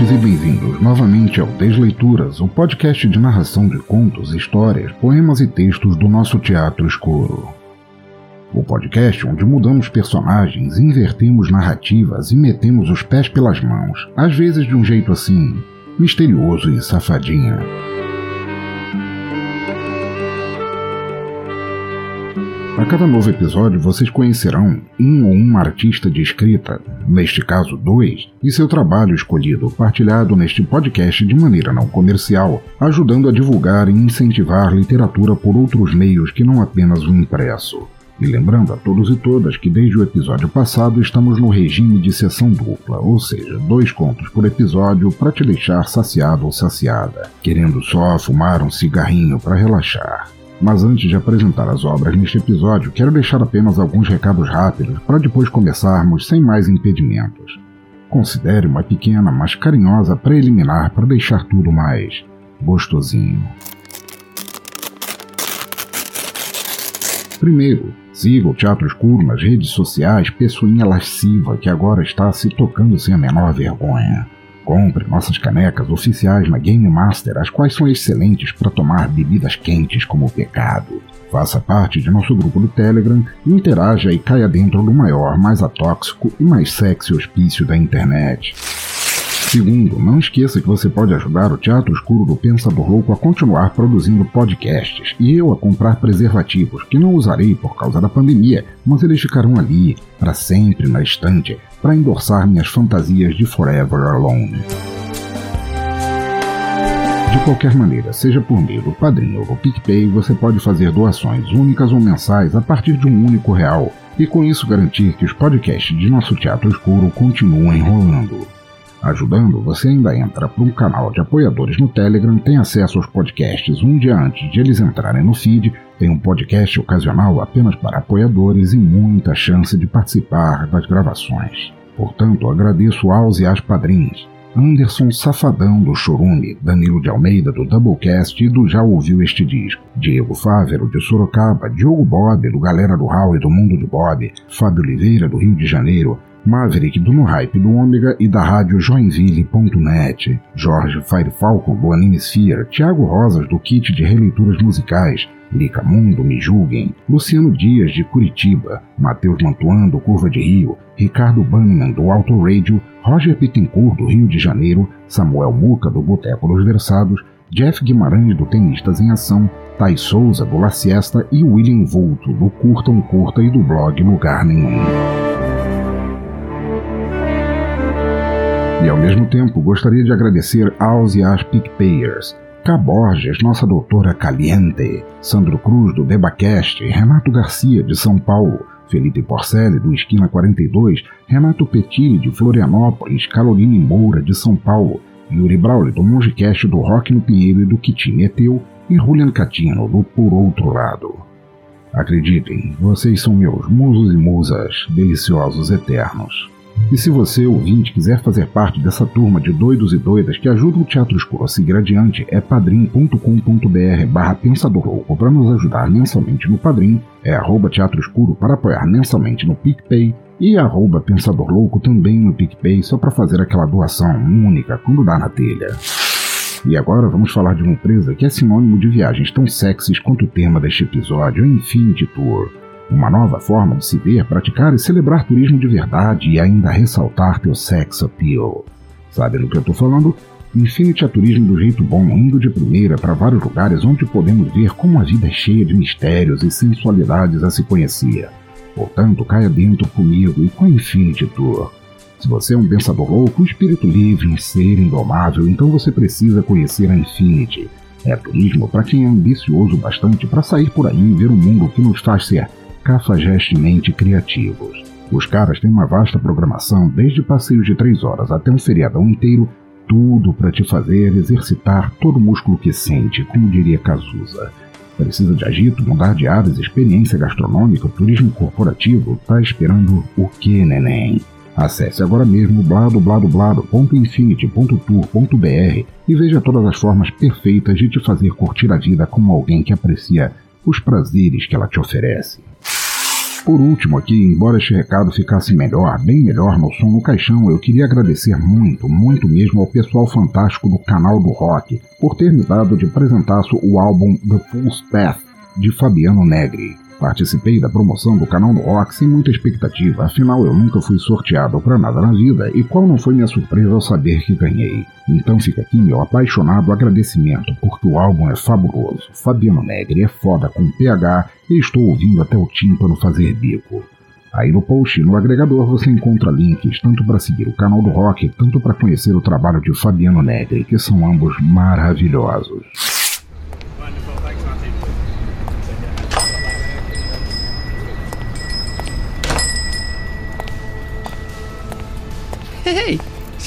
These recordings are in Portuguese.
Ouvintes, e bem-vindos novamente ao Desleituras, o podcast de narração de contos, histórias, poemas e textos do nosso teatro escuro. O podcast onde mudamos personagens, invertemos narrativas e metemos os pés pelas mãos, às vezes de um jeito assim, misterioso e safadinho. Cada novo episódio vocês conhecerão um ou uma artista de escrita, neste caso dois, e seu trabalho escolhido partilhado neste podcast de maneira não comercial, ajudando a divulgar e incentivar literatura por outros meios que não apenas o impresso. E lembrando a todos e todas que desde o episódio passado estamos no regime de sessão dupla, ou seja, dois contos por episódio para te deixar saciado ou saciada, querendo só fumar um cigarrinho para relaxar. Mas antes de apresentar as obras neste episódio, quero deixar apenas alguns recados rápidos para depois começarmos sem mais impedimentos. Considere uma pequena, mas carinhosa preliminar para deixar tudo mais gostosinho. Primeiro, siga o Teatro Escuro nas redes sociais, pessoinha lasciva que agora está se tocando sem a menor vergonha. Compre nossas canecas oficiais na Game Master, as quais são excelentes para tomar bebidas quentes como o pecado. Faça parte de nosso grupo do Telegram interaja e caia dentro do maior, mais atóxico e mais sexy hospício da internet. Segundo, não esqueça que você pode ajudar o Teatro Escuro do Pensador Louco a continuar produzindo podcasts e eu a comprar preservativos, que não usarei por causa da pandemia, mas eles ficarão ali, para sempre na estante, para endossar minhas fantasias de Forever Alone. De qualquer maneira, seja por meio do Padrinho ou PicPay, você pode fazer doações únicas ou mensais a partir de um único real, e com isso garantir que os podcasts de nosso Teatro Escuro continuem rolando. Ajudando, você ainda entra para um canal de apoiadores no Telegram, tem acesso aos podcasts um dia antes de eles entrarem no feed, tem um podcast ocasional apenas para apoiadores e muita chance de participar das gravações. Portanto, agradeço aos e às padrinhos. Anderson Safadão do Chorume, Danilo de Almeida do Doublecast e do Já Ouviu Este Disco, Diego Fávero de Sorocaba, Diogo Bob do Galera do Hall e do Mundo de Bob, Fábio Oliveira do Rio de Janeiro, Maverick do No Hype do Ômega e da rádio Joinville.net, Jorge Fire Falcon do Animesphere, Thiago Rosas do Kit de Releituras Musicais, Lica Mundo Me Julguem, Luciano Dias de Curitiba, Matheus Mantuan do Curva de Rio, Ricardo Banniman do Auto Radio, Roger Pittencourt do Rio de Janeiro, Samuel Muca do Boteco dos Versados, Jeff Guimarães do Tenistas em Ação, Thay Souza do La Siesta. E William Vulto do Curta um Curta e do blog Lugar Nenhum. E ao mesmo tempo gostaria de agradecer aos e às PicPayers. K. Borges, nossa doutora Caliente, Sandro Cruz do Debacast, Renato Garcia de São Paulo, Felipe Porcelli do Esquina 42, Renato Petilli de Florianópolis, Caroline Moura de São Paulo, Yuri Brauli do Mongecast do Rock no Pinheiro e do Kitine Eteu e Julian Catino do Por Outro Lado. Acreditem, vocês são meus musos e musas, deliciosos eternos. E se você, ouvinte, quiser fazer parte dessa turma de doidos e doidas que ajudam o Teatro Escuro a seguir adiante, é padrim.com.br barra Pensador Louco para nos ajudar mensalmente no Padrim, é arroba Teatro Escuro para apoiar mensalmente no PicPay e arroba Pensador Louco também no PicPay só para fazer aquela doação única quando dá na telha. E agora vamos falar de uma empresa que é sinônimo de viagens tão sexys quanto o tema deste episódio, a Infinity Tour. Uma nova forma de se ver, praticar e celebrar turismo de verdade e ainda ressaltar teu sex appeal. Sabe do que eu tô falando? Infinity é turismo do jeito bom, indo de primeira para vários lugares onde podemos ver como a vida é cheia de mistérios e sensualidades a se conhecer. Portanto, caia dentro comigo e com a Infinity Tour. Se você é um pensador louco, um espírito livre, um ser indomável, então você precisa conhecer a Infinity. É turismo para quem é ambicioso bastante para sair por aí e ver um mundo que nos faz ser cafajestemente criativos. Os caras têm uma vasta programação, desde passeios de três horas até um feriadão inteiro, tudo para te fazer exercitar todo o músculo que sente, como diria Cazuza. Precisa de agito, mudar de áreas, experiência gastronômica, turismo corporativo? Tá esperando o que, neném? Acesse agora mesmo bladobladoblado.infinity.tour.br e veja todas as formas perfeitas de te fazer curtir a vida como alguém que aprecia os prazeres que ela te oferece. Por último aqui, embora este recado ficasse melhor, bem melhor no som no caixão, eu queria agradecer muito, muito mesmo ao pessoal fantástico do canal do rock por ter me dado de presentaço o álbum The Fool's Path de Fabiano Negri. Participei da promoção do canal do Rock sem muita expectativa, afinal eu nunca fui sorteado para nada na vida e qual não foi minha surpresa ao saber que ganhei. Então fica aqui meu apaixonado agradecimento, porque o álbum é fabuloso. Fabiano Negri é foda com PH e estou ouvindo até o tímpano fazer bico. Aí no post no agregador você encontra links tanto para seguir o canal do Rock, tanto para conhecer o trabalho de Fabiano Negri, que são ambos maravilhosos.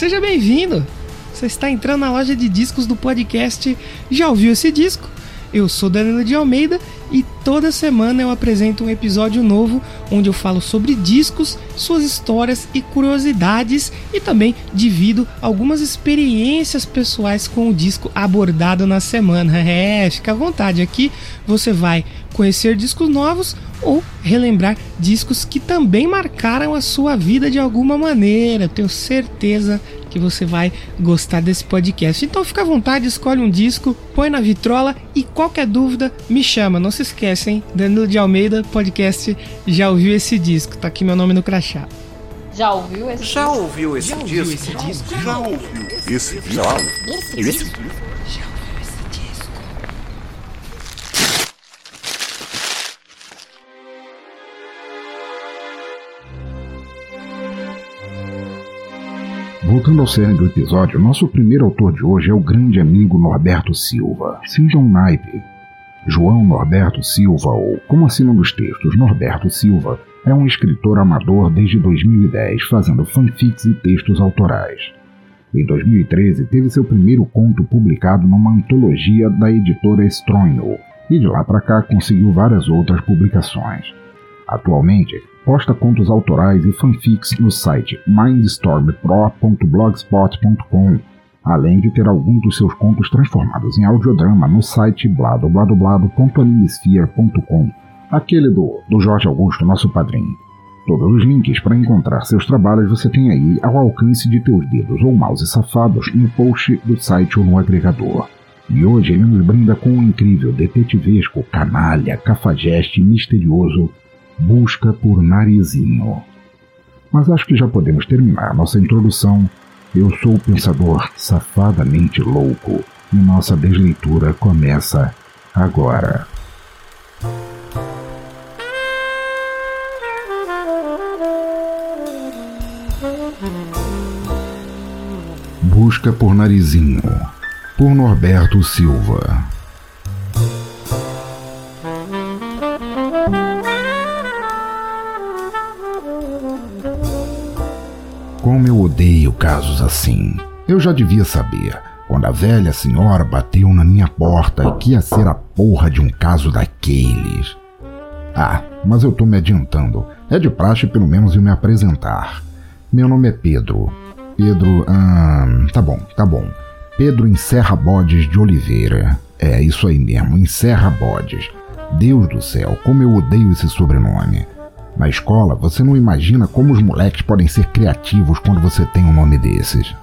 Seja bem-vindo! Você está entrando na loja de discos do podcast Já ouviu esse disco? Eu sou Danilo de Almeida e toda semana eu apresento um episódio novo onde eu falo sobre discos, suas histórias e curiosidades e também divido algumas experiências pessoais com o disco abordado na semana. É, fica à vontade aqui, você vai conhecer discos novos ou relembrar discos que também marcaram a sua vida de alguma maneira. Tenho certeza que você vai gostar desse podcast. Então fica à vontade, escolhe um disco, põe na vitrola e qualquer dúvida me chama. Não se esquecem, Danilo de Almeida, podcast Já ouviu esse disco? Tá aqui meu nome no crachá. Já ouviu esse Já disco? ouviu esse Já disco? ouviu esse disco? Já ouviu esse disco? Já ouviu esse disco? Voltando ao cerne do episódio, nosso primeiro autor de hoje é o grande amigo Norberto Silva. Sinta um naipe. João Norberto Silva, ou como assinam nos textos, Norberto Silva, é um escritor amador desde 2010, fazendo fanfics e textos autorais. Em 2013, teve seu primeiro conto publicado numa antologia da editora Stronho, e de lá para cá conseguiu várias outras publicações. Atualmente, posta contos autorais e fanfics no site mindstormpro.blogspot.com, além de ter alguns dos seus contos transformados em audiodrama no site bladobladoblado.animesphere.com, aquele do, do Jorge Augusto, nosso padrinho. Todos os links para encontrar seus trabalhos você tem aí ao alcance de teus dedos ou mouse safados no post do site ou no agregador. E hoje ele nos brinda com um incrível, detetivesco, canalha, cafajeste e misterioso Busca por Narizinho. Mas acho que já podemos terminar nossa introdução. Eu sou o pensador safadamente louco e nossa desleitura começa agora. Busca por Narizinho, por Norberto Silva. Como eu odeio casos assim. Eu já devia saber, quando a velha senhora bateu na minha porta que ia ser a porra de um caso daqueles. Ah, mas eu tô me adiantando. É de praxe pelo menos eu me apresentar. Meu nome é Pedro. Pedro. Hum, tá bom, tá bom. Pedro Encerra Bodes de Oliveira. É isso aí mesmo, Encerra Bodes. Deus do céu, como eu odeio esse sobrenome. Na escola, você não imagina como os moleques podem ser criativos quando você tem um nome desses.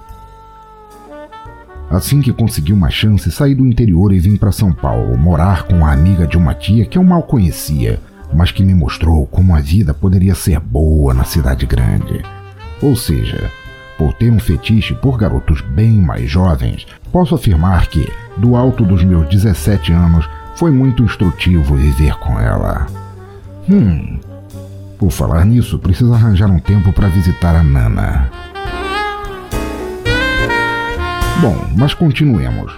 Assim que consegui uma chance, saí do interior e vim para São Paulo, morar com a amiga de uma tia que eu mal conhecia, mas que me mostrou como a vida poderia ser boa na cidade grande. Ou seja, por ter um fetiche por garotos bem mais jovens, posso afirmar que, do alto dos meus 17 anos, foi muito instrutivo viver com ela. Hum, por falar nisso, preciso arranjar um tempo para visitar a Nana. Bom, mas continuemos.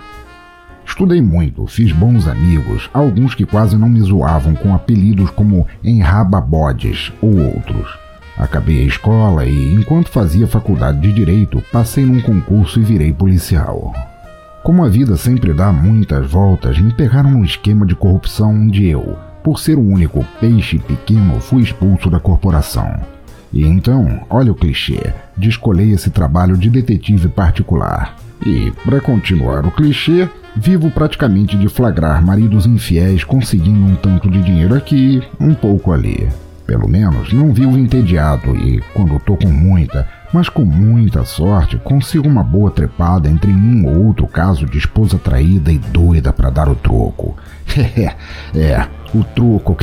Estudei muito, fiz bons amigos, alguns que quase não me zoavam com apelidos como Enraba Bodes ou outros. Acabei a escola e, enquanto fazia faculdade de direito, passei num concurso e virei policial. Como a vida sempre dá muitas voltas, me pegaram num esquema de corrupção onde eu, por ser o único peixe pequeno, fui expulso da corporação. E então, olha o clichê, descolei esse trabalho de detetive particular. E, para continuar o clichê, vivo praticamente de flagrar maridos infiéis conseguindo um tanto de dinheiro aqui, um pouco ali. Pelo menos não vivo entediado e, quando tô com muita, mas com muita sorte, consigo uma boa trepada entre um ou outro caso de esposa traída e doida para dar o troco. é, o troco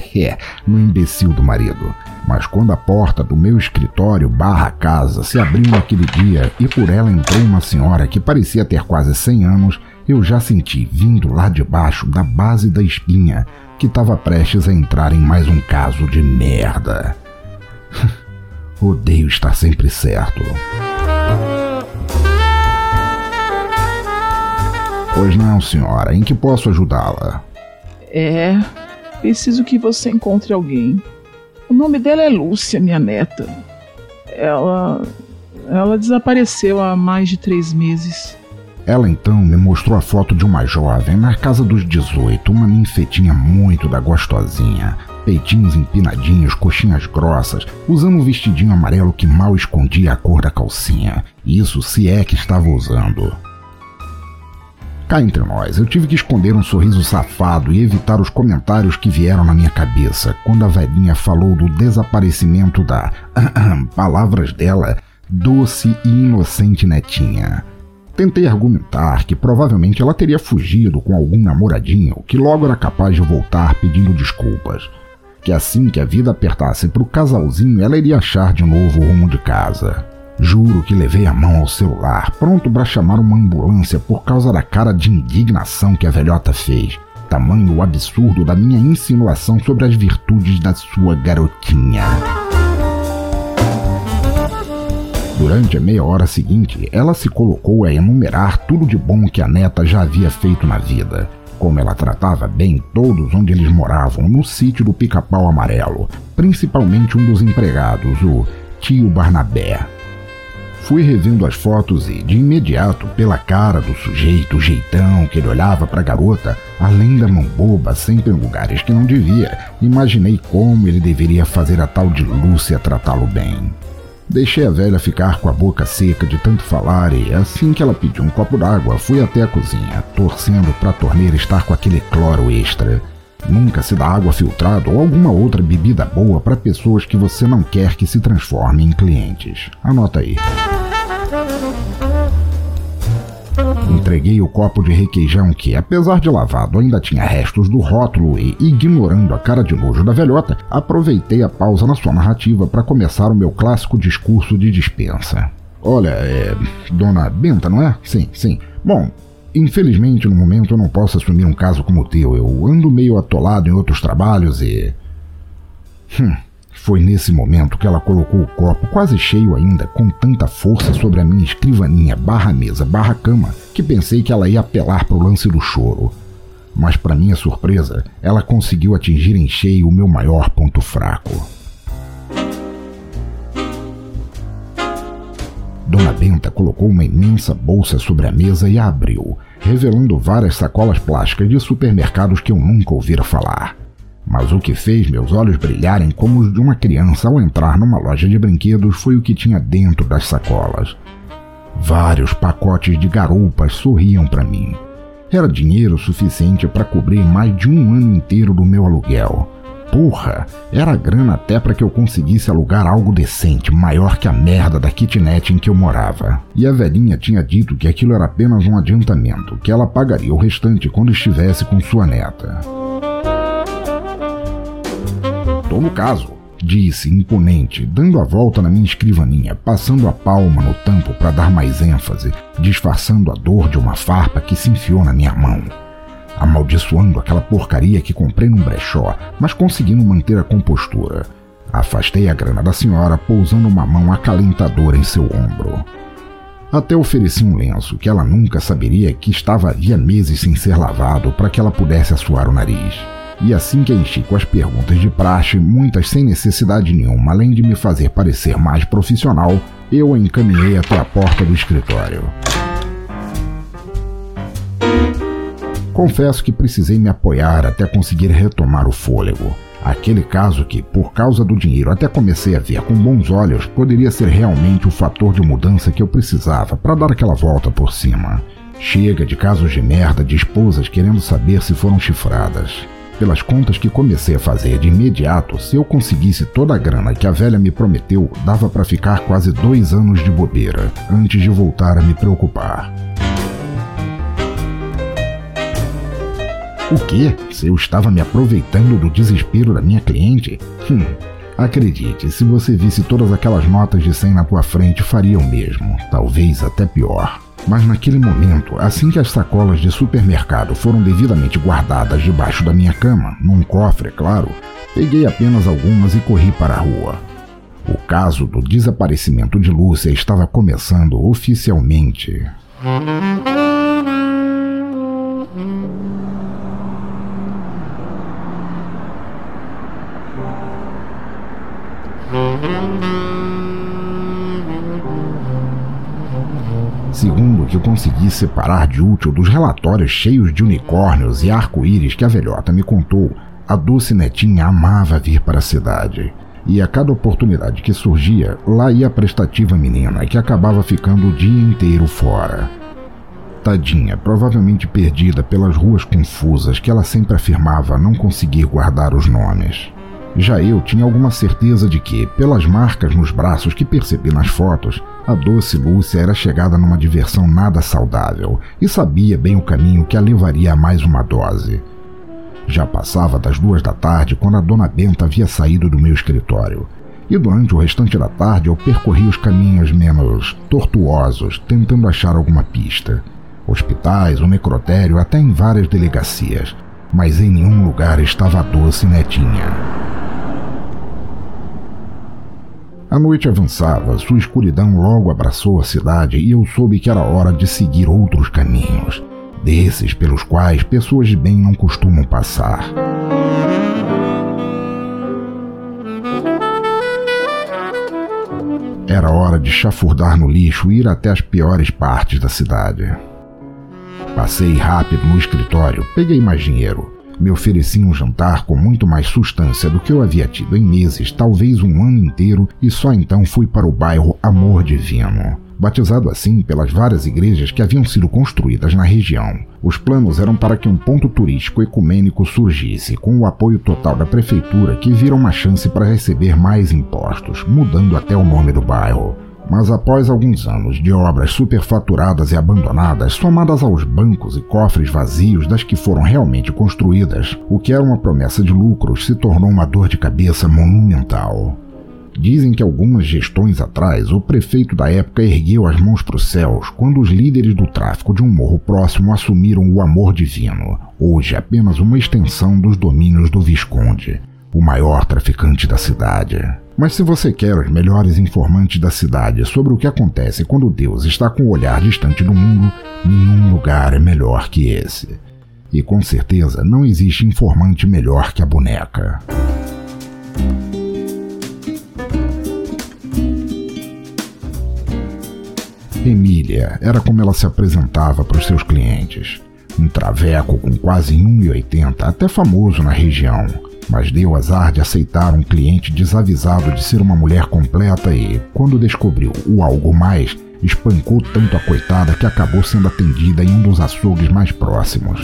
no imbecil do marido. Mas quando a porta do meu escritório barra casa se abriu naquele dia e por ela entrou uma senhora que parecia ter quase 100 anos, eu já senti vindo lá de baixo da base da espinha que estava prestes a entrar em mais um caso de merda. Odeio estar sempre certo. Pois não, senhora, em que posso ajudá-la? É, preciso que você encontre alguém. O nome dela é Lúcia, minha neta. Ela. Ela desapareceu há mais de três meses. Ela então me mostrou a foto de uma jovem na casa dos 18, uma ninfetinha muito da gostosinha, peitinhos empinadinhos, coxinhas grossas, usando um vestidinho amarelo que mal escondia a cor da calcinha. Isso se é que estava usando. Cá entre nós, eu tive que esconder um sorriso safado e evitar os comentários que vieram na minha cabeça quando a velhinha falou do desaparecimento da. palavras dela, doce e inocente netinha. Tentei argumentar que provavelmente ela teria fugido com algum namoradinho que logo era capaz de voltar pedindo desculpas. Que assim que a vida apertasse para o casalzinho, ela iria achar de novo o rumo de casa. Juro que levei a mão ao celular, pronto para chamar uma ambulância por causa da cara de indignação que a velhota fez. Tamanho absurdo da minha insinuação sobre as virtudes da sua garotinha. Durante a meia hora seguinte, ela se colocou a enumerar tudo de bom que a neta já havia feito na vida. Como ela tratava bem todos onde eles moravam, no sítio do Pica-Pau Amarelo, principalmente um dos empregados, o tio Barnabé. Fui revendo as fotos e, de imediato, pela cara do sujeito, o jeitão que ele olhava para a garota, além da mão boba, sempre em lugares que não devia, imaginei como ele deveria fazer a tal de Lúcia tratá-lo bem. Deixei a velha ficar com a boca seca de tanto falar e, assim que ela pediu um copo d'água, fui até a cozinha, torcendo para a torneira estar com aquele cloro extra. Nunca se dá água filtrada ou alguma outra bebida boa para pessoas que você não quer que se transformem em clientes. Anota aí. Entreguei o copo de requeijão que, apesar de lavado, ainda tinha restos do rótulo e, ignorando a cara de nojo da velhota, aproveitei a pausa na sua narrativa para começar o meu clássico discurso de dispensa. Olha, é. Dona Benta, não é? Sim, sim. Bom, infelizmente no momento eu não posso assumir um caso como o teu. Eu ando meio atolado em outros trabalhos e. Hum. Foi nesse momento que ela colocou o copo quase cheio ainda, com tanta força sobre a minha escrivaninha barra mesa barra cama, que pensei que ela ia apelar para o lance do choro. Mas para minha surpresa, ela conseguiu atingir em cheio o meu maior ponto fraco. Dona Benta colocou uma imensa bolsa sobre a mesa e a abriu, revelando várias sacolas plásticas de supermercados que eu nunca ouvira falar. Mas o que fez meus olhos brilharem como os de uma criança ao entrar numa loja de brinquedos foi o que tinha dentro das sacolas. Vários pacotes de garupas sorriam para mim. Era dinheiro suficiente para cobrir mais de um ano inteiro do meu aluguel. Porra, era grana até para que eu conseguisse alugar algo decente, maior que a merda da kitnet em que eu morava. E a velhinha tinha dito que aquilo era apenas um adiantamento, que ela pagaria o restante quando estivesse com sua neta. Estou no caso, disse imponente, dando a volta na minha escrivaninha, passando a palma no tampo para dar mais ênfase, disfarçando a dor de uma farpa que se enfiou na minha mão. Amaldiçoando aquela porcaria que comprei num brechó, mas conseguindo manter a compostura. Afastei a grana da senhora, pousando uma mão acalentadora em seu ombro. Até ofereci um lenço que ela nunca saberia que estava havia meses sem ser lavado para que ela pudesse assoar o nariz. E assim que enchi com as perguntas de praxe, muitas sem necessidade nenhuma, além de me fazer parecer mais profissional, eu a encaminhei até a porta do escritório. Confesso que precisei me apoiar até conseguir retomar o fôlego. Aquele caso que, por causa do dinheiro, até comecei a ver com bons olhos, poderia ser realmente o fator de mudança que eu precisava para dar aquela volta por cima. Chega de casos de merda de esposas querendo saber se foram chifradas. Pelas contas que comecei a fazer de imediato, se eu conseguisse toda a grana que a velha me prometeu, dava para ficar quase dois anos de bobeira, antes de voltar a me preocupar. O quê? Se eu estava me aproveitando do desespero da minha cliente? Hum, acredite, se você visse todas aquelas notas de 100 na tua frente, faria o mesmo, talvez até pior. Mas naquele momento, assim que as sacolas de supermercado foram devidamente guardadas debaixo da minha cama, num cofre, é claro, peguei apenas algumas e corri para a rua. O caso do desaparecimento de Lúcia estava começando oficialmente. Que eu consegui separar de útil dos relatórios cheios de unicórnios e arco-íris que a velhota me contou, a doce netinha amava vir para a cidade. E a cada oportunidade que surgia, lá ia a prestativa menina, que acabava ficando o dia inteiro fora. Tadinha, provavelmente perdida pelas ruas confusas que ela sempre afirmava não conseguir guardar os nomes. Já eu tinha alguma certeza de que, pelas marcas nos braços que percebi nas fotos, a doce Lúcia era chegada numa diversão nada saudável e sabia bem o caminho que a levaria a mais uma dose. Já passava das duas da tarde quando a dona Benta havia saído do meu escritório. E durante o restante da tarde eu percorri os caminhos menos tortuosos, tentando achar alguma pista. Hospitais, o necrotério, até em várias delegacias. Mas em nenhum lugar estava a doce netinha. A noite avançava, sua escuridão logo abraçou a cidade e eu soube que era hora de seguir outros caminhos, desses pelos quais pessoas de bem não costumam passar. Era hora de chafurdar no lixo e ir até as piores partes da cidade. Passei rápido no escritório, peguei mais dinheiro me oferecia um jantar com muito mais substância do que eu havia tido em meses, talvez um ano inteiro, e só então fui para o bairro Amor Divino. Batizado assim pelas várias igrejas que haviam sido construídas na região, os planos eram para que um ponto turístico ecumênico surgisse, com o apoio total da prefeitura, que viram uma chance para receber mais impostos, mudando até o nome do bairro. Mas após alguns anos de obras superfaturadas e abandonadas, somadas aos bancos e cofres vazios das que foram realmente construídas, o que era uma promessa de lucros se tornou uma dor de cabeça monumental. Dizem que algumas gestões atrás, o prefeito da época ergueu as mãos para os céus quando os líderes do tráfico de um morro próximo assumiram o amor divino, hoje apenas uma extensão dos domínios do Visconde, o maior traficante da cidade. Mas se você quer os melhores informantes da cidade sobre o que acontece quando Deus está com o olhar distante do mundo, nenhum lugar é melhor que esse. E com certeza não existe informante melhor que a boneca. Emília era como ela se apresentava para os seus clientes. Um traveco com quase 1,80, até famoso na região mas deu azar de aceitar um cliente desavisado de ser uma mulher completa e, quando descobriu o algo mais, espancou tanto a coitada que acabou sendo atendida em um dos açougues mais próximos.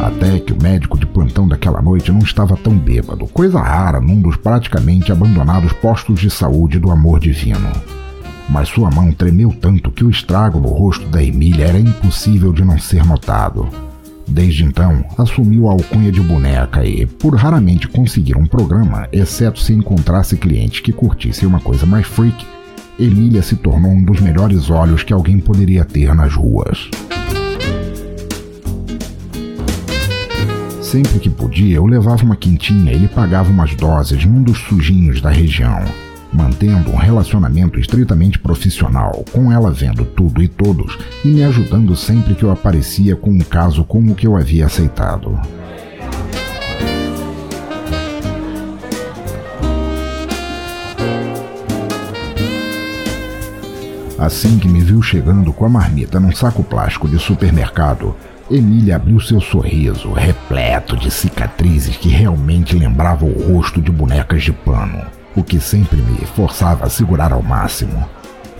Até que o médico de plantão daquela noite não estava tão bêbado, coisa rara num dos praticamente abandonados postos de saúde do amor divino. Mas sua mão tremeu tanto que o estrago no rosto da Emília era impossível de não ser notado. Desde então, assumiu a alcunha de boneca e, por raramente conseguir um programa, exceto se encontrasse clientes que curtissem uma coisa mais freak, Emília se tornou um dos melhores olhos que alguém poderia ter nas ruas. Sempre que podia, eu levava uma quintinha e lhe pagava umas doses num dos sujinhos da região. Mantendo um relacionamento estritamente profissional, com ela vendo tudo e todos e me ajudando sempre que eu aparecia com um caso como o que eu havia aceitado. Assim que me viu chegando com a marmita num saco plástico de supermercado, Emília abriu seu sorriso, repleto de cicatrizes que realmente lembravam o rosto de bonecas de pano, o que sempre me forçava a segurar ao máximo.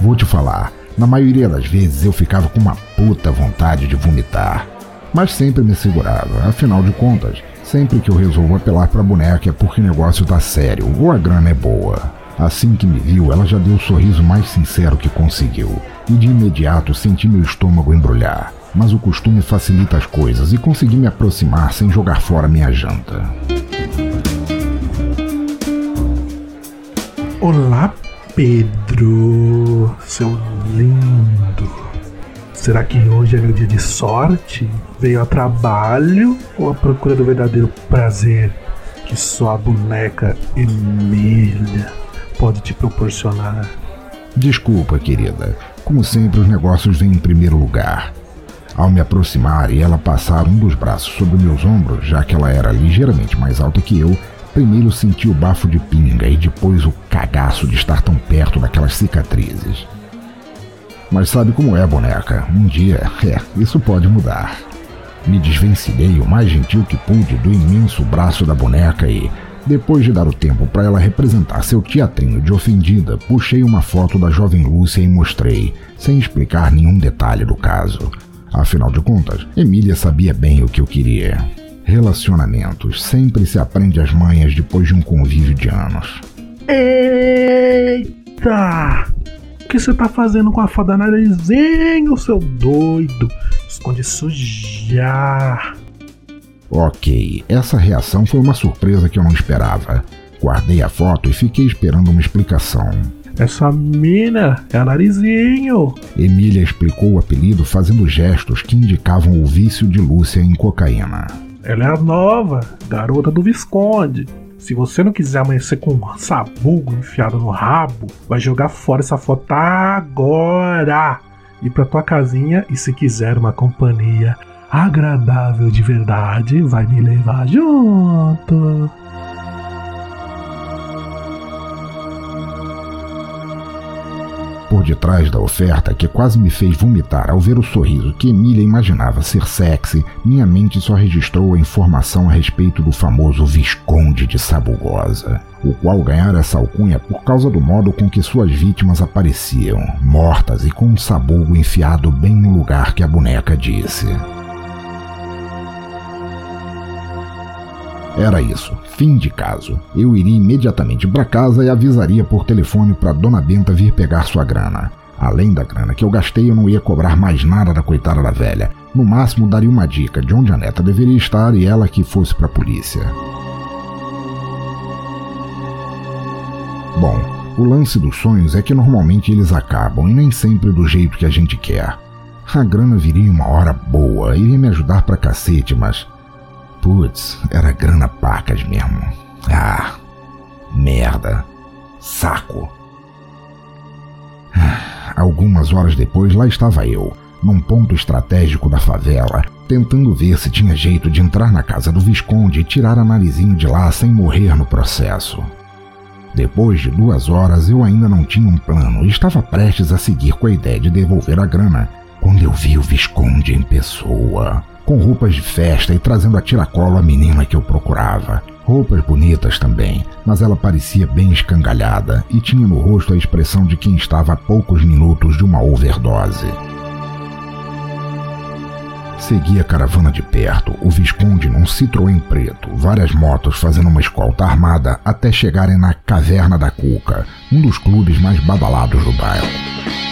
Vou te falar, na maioria das vezes eu ficava com uma puta vontade de vomitar, mas sempre me segurava, afinal de contas, sempre que eu resolvo apelar pra boneca é porque o negócio tá sério ou a grana é boa. Assim que me viu, ela já deu o sorriso mais sincero que conseguiu, e de imediato senti meu estômago embrulhar. Mas o costume facilita as coisas e consegui me aproximar sem jogar fora minha janta. Olá, Pedro, seu lindo. Será que hoje é meu dia de sorte? Veio a trabalho ou à procura do verdadeiro prazer que só a boneca Emília pode te proporcionar. Desculpa, querida. Como sempre, os negócios vêm em primeiro lugar. Ao me aproximar e ela passar um dos braços sobre meus ombros, já que ela era ligeiramente mais alta que eu, primeiro senti o bafo de pinga e depois o cagaço de estar tão perto daquelas cicatrizes. Mas sabe como é, boneca? Um dia, é, isso pode mudar. Me desvencilhei o mais gentil que pude do imenso braço da boneca e, depois de dar o tempo para ela representar seu teatrinho de ofendida, puxei uma foto da jovem Lúcia e mostrei, sem explicar nenhum detalhe do caso. Afinal de contas, Emília sabia bem o que eu queria. Relacionamentos sempre se aprende as manhas depois de um convívio de anos. Eita! O que você tá fazendo com a foda narizinho, seu doido? Esconde sujar. Ok, essa reação foi uma surpresa que eu não esperava. Guardei a foto e fiquei esperando uma explicação. Essa mina é a narizinho. Emília explicou o apelido fazendo gestos que indicavam o vício de Lúcia em cocaína. Ela é a nova, garota do Visconde. Se você não quiser amanhecer com um sabugo enfiado no rabo, vai jogar fora essa foto agora. Ir pra tua casinha e se quiser uma companhia agradável de verdade vai me levar junto. Por detrás da oferta, que quase me fez vomitar ao ver o sorriso que Emília imaginava ser sexy, minha mente só registrou a informação a respeito do famoso Visconde de Sabugosa, o qual ganhara essa alcunha por causa do modo com que suas vítimas apareciam, mortas e com um sabugo enfiado bem no lugar que a boneca disse. Era isso, fim de caso. Eu iria imediatamente para casa e avisaria por telefone para Dona Benta vir pegar sua grana. Além da grana que eu gastei, eu não ia cobrar mais nada da coitada da velha. No máximo, daria uma dica de onde a neta deveria estar e ela que fosse para a polícia. Bom, o lance dos sonhos é que normalmente eles acabam e nem sempre do jeito que a gente quer. A grana viria uma hora boa, iria me ajudar pra cacete, mas Putz, era grana pacas mesmo. Ah, merda. Saco. Algumas horas depois, lá estava eu, num ponto estratégico da favela, tentando ver se tinha jeito de entrar na casa do Visconde e tirar a narizinho de lá sem morrer no processo. Depois de duas horas, eu ainda não tinha um plano e estava prestes a seguir com a ideia de devolver a grana, quando eu vi o Visconde em pessoa com roupas de festa e trazendo a tiracolo a menina que eu procurava. Roupas bonitas também, mas ela parecia bem escangalhada e tinha no rosto a expressão de quem estava a poucos minutos de uma overdose. Segui a caravana de perto, o Visconde num Citroën preto, várias motos fazendo uma escolta armada até chegarem na Caverna da Cuca, um dos clubes mais badalados do bairro.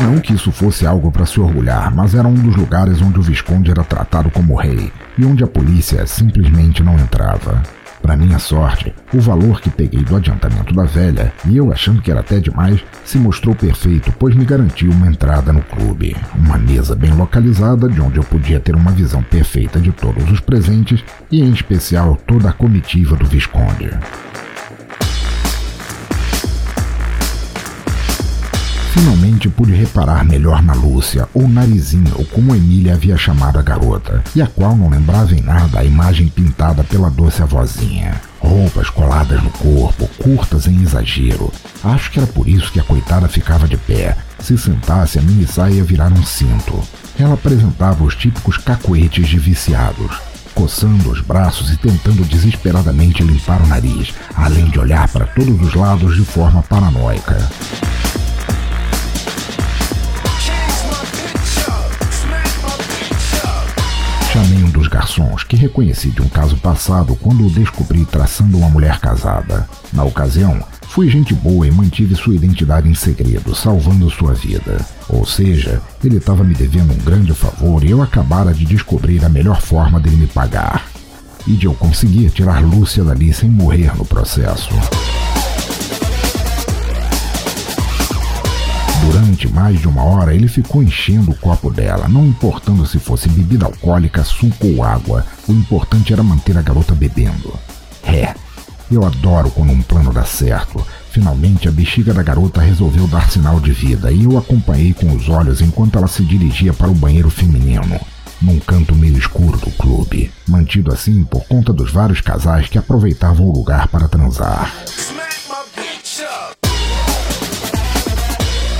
Não que isso fosse algo para se orgulhar, mas era um dos lugares onde o Visconde era tratado como rei e onde a polícia simplesmente não entrava. Para minha sorte, o valor que peguei do adiantamento da velha, e eu achando que era até demais, se mostrou perfeito, pois me garantiu uma entrada no clube. Uma mesa bem localizada, de onde eu podia ter uma visão perfeita de todos os presentes e, em especial, toda a comitiva do Visconde. Finalmente pude reparar melhor na Lúcia, ou Narizinho, como Emília havia chamado a garota, e a qual não lembrava em nada a imagem pintada pela doce avózinha. Roupas coladas no corpo, curtas em exagero. Acho que era por isso que a coitada ficava de pé. Se sentasse, a mini saia virar um cinto. Ela apresentava os típicos cacoetes de viciados, coçando os braços e tentando desesperadamente limpar o nariz, além de olhar para todos os lados de forma paranoica. Chamei um dos garçons, que reconheci de um caso passado quando o descobri traçando uma mulher casada. Na ocasião, fui gente boa e mantive sua identidade em segredo, salvando sua vida. Ou seja, ele estava me devendo um grande favor e eu acabara de descobrir a melhor forma dele me pagar. E de eu conseguir tirar Lúcia dali sem morrer no processo. Durante mais de uma hora, ele ficou enchendo o copo dela, não importando se fosse bebida alcoólica, suco ou água. O importante era manter a garota bebendo. É, eu adoro quando um plano dá certo. Finalmente, a bexiga da garota resolveu dar sinal de vida e eu acompanhei com os olhos enquanto ela se dirigia para o banheiro feminino, num canto meio escuro do clube, mantido assim por conta dos vários casais que aproveitavam o lugar para transar.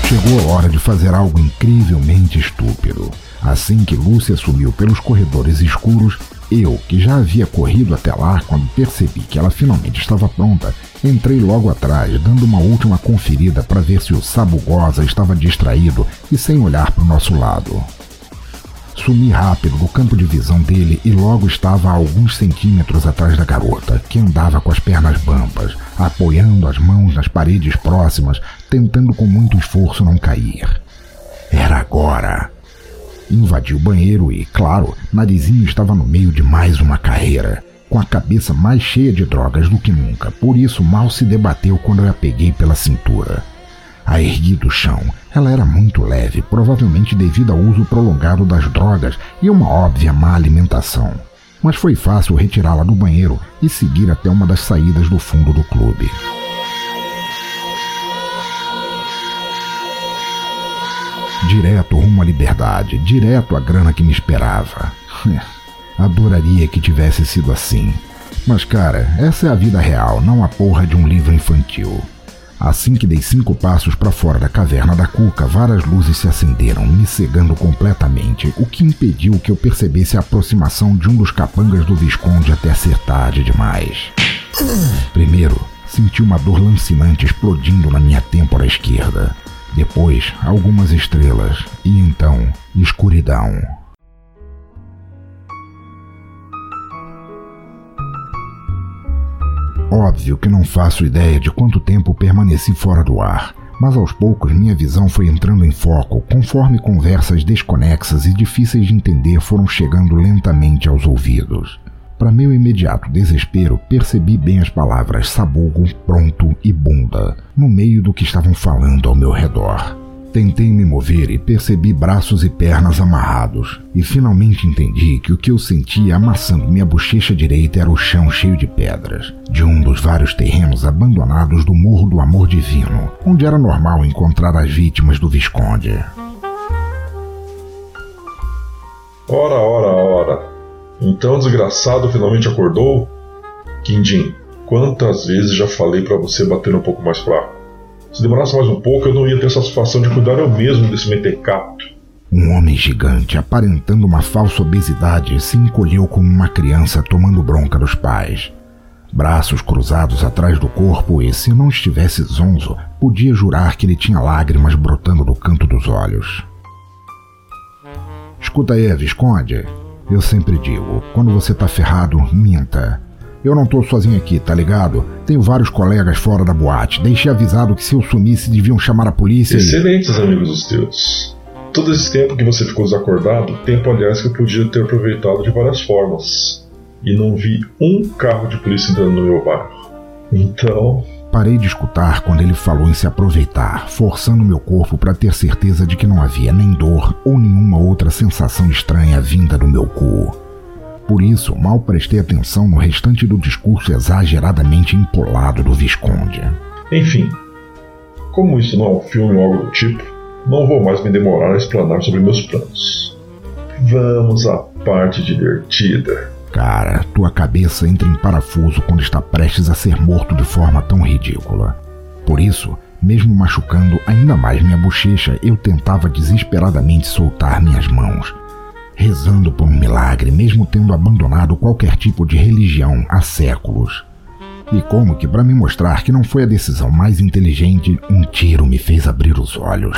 Chegou a hora de fazer algo incrivelmente estúpido. Assim que Lúcia sumiu pelos corredores escuros, eu, que já havia corrido até lá quando percebi que ela finalmente estava pronta, entrei logo atrás, dando uma última conferida para ver se o Sabugosa estava distraído e sem olhar para o nosso lado. Sumi rápido do campo de visão dele e logo estava a alguns centímetros atrás da garota, que andava com as pernas bambas, apoiando as mãos nas paredes próximas, tentando com muito esforço não cair. Era agora. Invadi o banheiro e, claro, Narizinho estava no meio de mais uma carreira, com a cabeça mais cheia de drogas do que nunca, por isso mal se debateu quando eu a peguei pela cintura. A ergui do chão. Ela era muito leve, provavelmente devido ao uso prolongado das drogas e uma óbvia má alimentação. Mas foi fácil retirá-la do banheiro e seguir até uma das saídas do fundo do clube. Direto rumo à liberdade, direto à grana que me esperava. Adoraria que tivesse sido assim. Mas, cara, essa é a vida real, não a porra de um livro infantil. Assim que dei cinco passos para fora da caverna da cuca, várias luzes se acenderam, me cegando completamente, o que impediu que eu percebesse a aproximação de um dos capangas do Visconde até ser tarde demais. Primeiro, senti uma dor lancinante explodindo na minha têmpora esquerda. Depois, algumas estrelas. E então, escuridão. Óbvio que não faço ideia de quanto tempo permaneci fora do ar, mas aos poucos minha visão foi entrando em foco conforme conversas desconexas e difíceis de entender foram chegando lentamente aos ouvidos. Para meu imediato desespero, percebi bem as palavras sabugo, pronto e bunda no meio do que estavam falando ao meu redor. Tentei me mover e percebi braços e pernas amarrados, e finalmente entendi que o que eu sentia amassando minha bochecha direita era o chão cheio de pedras, de um dos vários terrenos abandonados do Morro do Amor Divino, onde era normal encontrar as vítimas do Visconde. Ora, ora, ora. Então o desgraçado finalmente acordou? Quindim, quantas vezes já falei para você bater um pouco mais fraco? Se demorasse mais um pouco, eu não ia ter satisfação de cuidar eu mesmo desse mentecato. Um homem gigante, aparentando uma falsa obesidade, se encolheu como uma criança tomando bronca dos pais. Braços cruzados atrás do corpo e, se não estivesse zonzo, podia jurar que ele tinha lágrimas brotando do canto dos olhos. Escuta aí, Visconde. Eu sempre digo, quando você tá ferrado, minta. Eu não tô sozinho aqui, tá ligado? Tenho vários colegas fora da boate. Deixei avisado que se eu sumisse deviam chamar a polícia. Excelentes e... amigos os teus. Todo esse tempo que você ficou desacordado, tempo aliás que eu podia ter aproveitado de várias formas. e não vi um carro de polícia entrando no meu bairro. Então, Parei de escutar quando ele falou em se aproveitar, forçando meu corpo para ter certeza de que não havia nem dor ou nenhuma outra sensação estranha vinda do meu cu. Por isso, mal prestei atenção no restante do discurso exageradamente empolado do Visconde. enfim, como isso não é um filme ou algo do tipo, não vou mais me demorar a explanar sobre meus planos. Vamos à parte divertida. Cara, tua cabeça entra em parafuso quando está prestes a ser morto de forma tão ridícula. Por isso, mesmo machucando ainda mais minha bochecha, eu tentava desesperadamente soltar minhas mãos, rezando por um milagre, mesmo tendo abandonado qualquer tipo de religião há séculos. E como que, para me mostrar que não foi a decisão mais inteligente, um tiro me fez abrir os olhos.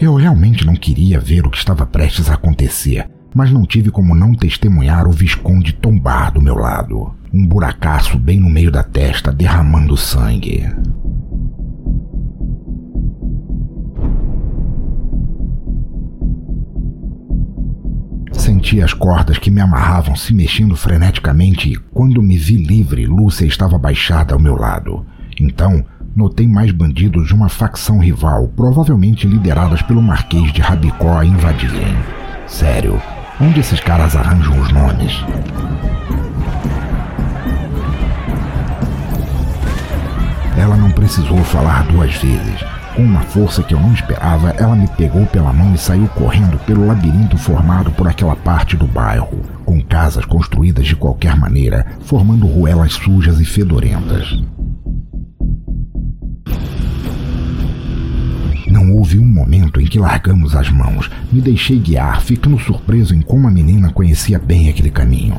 Eu realmente não queria ver o que estava prestes a acontecer, mas não tive como não testemunhar o Visconde tombar do meu lado. Um buracaço bem no meio da testa, derramando sangue. Senti as cordas que me amarravam se mexendo freneticamente e, quando me vi livre, Lúcia estava baixada ao meu lado. Então, notei mais bandidos de uma facção rival, provavelmente lideradas pelo Marquês de Rabicó, a invadirem. Sério, onde esses caras arranjam os nomes? Ela não precisou falar duas vezes. Com uma força que eu não esperava, ela me pegou pela mão e saiu correndo pelo labirinto formado por aquela parte do bairro, com casas construídas de qualquer maneira, formando ruelas sujas e fedorentas. Houve um momento em que largamos as mãos. Me deixei guiar, ficando surpreso em como a menina conhecia bem aquele caminho.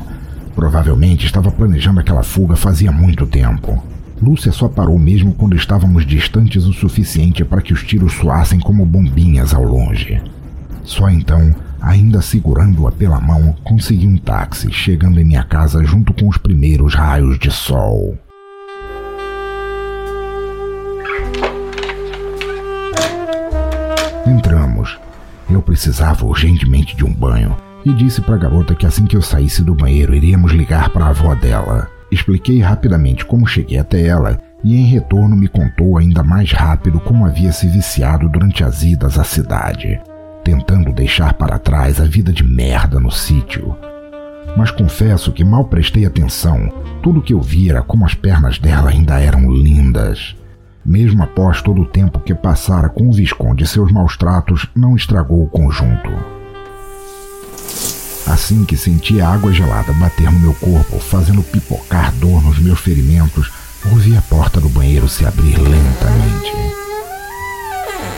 Provavelmente estava planejando aquela fuga fazia muito tempo. Lúcia só parou mesmo quando estávamos distantes o suficiente para que os tiros soassem como bombinhas ao longe. Só então, ainda segurando-a pela mão, consegui um táxi, chegando em minha casa junto com os primeiros raios de sol. Entramos. Eu precisava urgentemente de um banho e disse para a garota que assim que eu saísse do banheiro iríamos ligar para a avó dela. Expliquei rapidamente como cheguei até ela e em retorno me contou ainda mais rápido como havia se viciado durante as idas à cidade, tentando deixar para trás a vida de merda no sítio. Mas confesso que mal prestei atenção, tudo que eu vi era como as pernas dela ainda eram lindas. Mesmo após todo o tempo que passara com o Visconde e seus maus tratos, não estragou o conjunto. Assim que senti a água gelada bater no meu corpo, fazendo pipocar dor nos meus ferimentos, ouvi a porta do banheiro se abrir lentamente.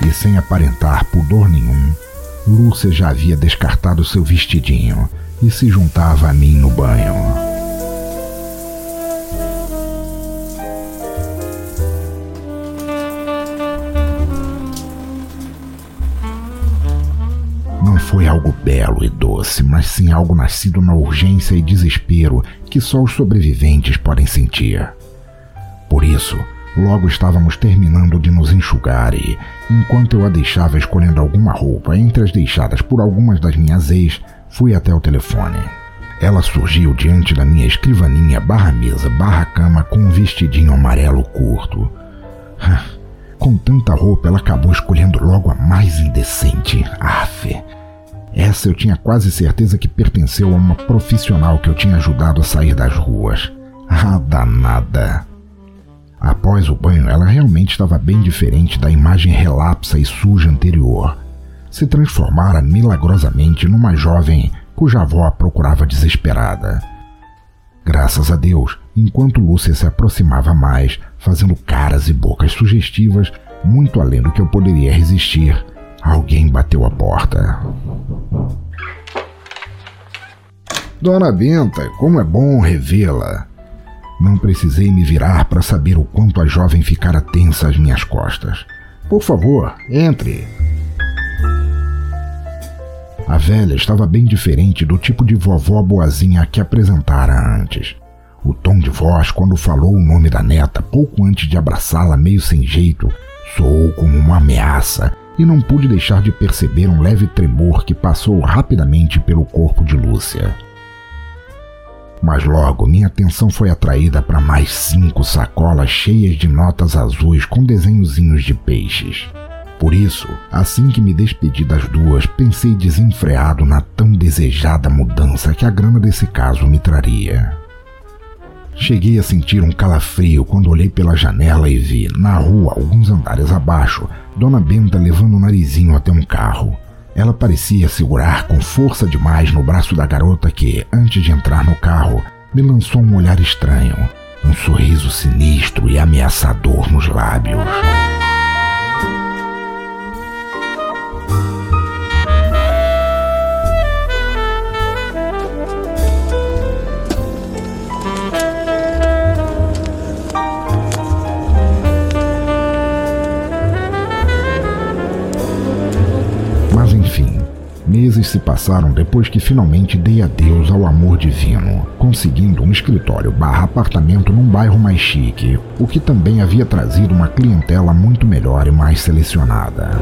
E sem aparentar pudor nenhum, Lúcia já havia descartado seu vestidinho e se juntava a mim no banho. Foi algo belo e doce, mas sim algo nascido na urgência e desespero que só os sobreviventes podem sentir. Por isso, logo estávamos terminando de nos enxugar e, enquanto eu a deixava escolhendo alguma roupa entre as deixadas por algumas das minhas ex, fui até o telefone. Ela surgiu diante da minha escrivaninha barra mesa barra cama com um vestidinho amarelo curto. Com tanta roupa, ela acabou escolhendo logo a mais indecente. Aff. Essa eu tinha quase certeza que pertenceu a uma profissional que eu tinha ajudado a sair das ruas. Ah, danada. Após o banho, ela realmente estava bem diferente da imagem relapsa e suja anterior. Se transformara milagrosamente numa jovem cuja avó a procurava desesperada. Graças a Deus, enquanto Lúcia se aproximava mais, fazendo caras e bocas sugestivas, muito além do que eu poderia resistir, alguém bateu a porta. Dona Benta, como é bom revê-la! Não precisei me virar para saber o quanto a jovem ficara tensa às minhas costas. Por favor, entre. A velha estava bem diferente do tipo de vovó boazinha que apresentara antes. O tom de voz, quando falou o nome da neta pouco antes de abraçá-la meio sem jeito, soou como uma ameaça e não pude deixar de perceber um leve tremor que passou rapidamente pelo corpo de Lúcia. Mas logo minha atenção foi atraída para mais cinco sacolas cheias de notas azuis com desenhozinhos de peixes. Por isso, assim que me despedi das duas, pensei desenfreado na tão desejada mudança que a grana desse caso me traria. Cheguei a sentir um calafrio quando olhei pela janela e vi, na rua, alguns andares abaixo, Dona Benta levando o narizinho até um carro. Ela parecia segurar com força demais no braço da garota que, antes de entrar no carro, me lançou um olhar estranho, um sorriso sinistro e ameaçador nos lábios. Meses se passaram depois que finalmente dei adeus ao amor divino, conseguindo um escritório barra apartamento num bairro mais chique, o que também havia trazido uma clientela muito melhor e mais selecionada.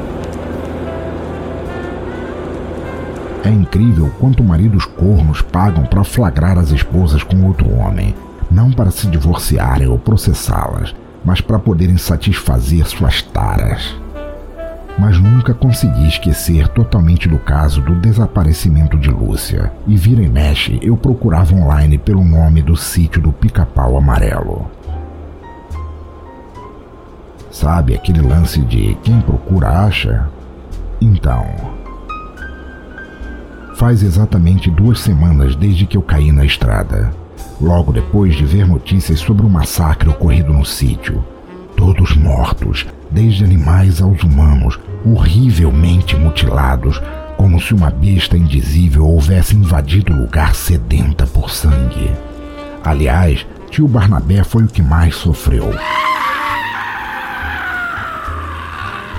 É incrível quanto maridos cornos pagam para flagrar as esposas com outro homem, não para se divorciarem ou processá-las, mas para poderem satisfazer suas taras mas nunca consegui esquecer totalmente do caso do desaparecimento de Lúcia. E vira e mexe, eu procurava online pelo nome do sítio do Pica-Pau Amarelo. Sabe aquele lance de quem procura acha? Então. Faz exatamente duas semanas desde que eu caí na estrada. Logo depois de ver notícias sobre o massacre ocorrido no sítio. Todos mortos, desde animais aos humanos, horrivelmente mutilados, como se uma besta indizível houvesse invadido o lugar sedenta por sangue. Aliás, tio Barnabé foi o que mais sofreu.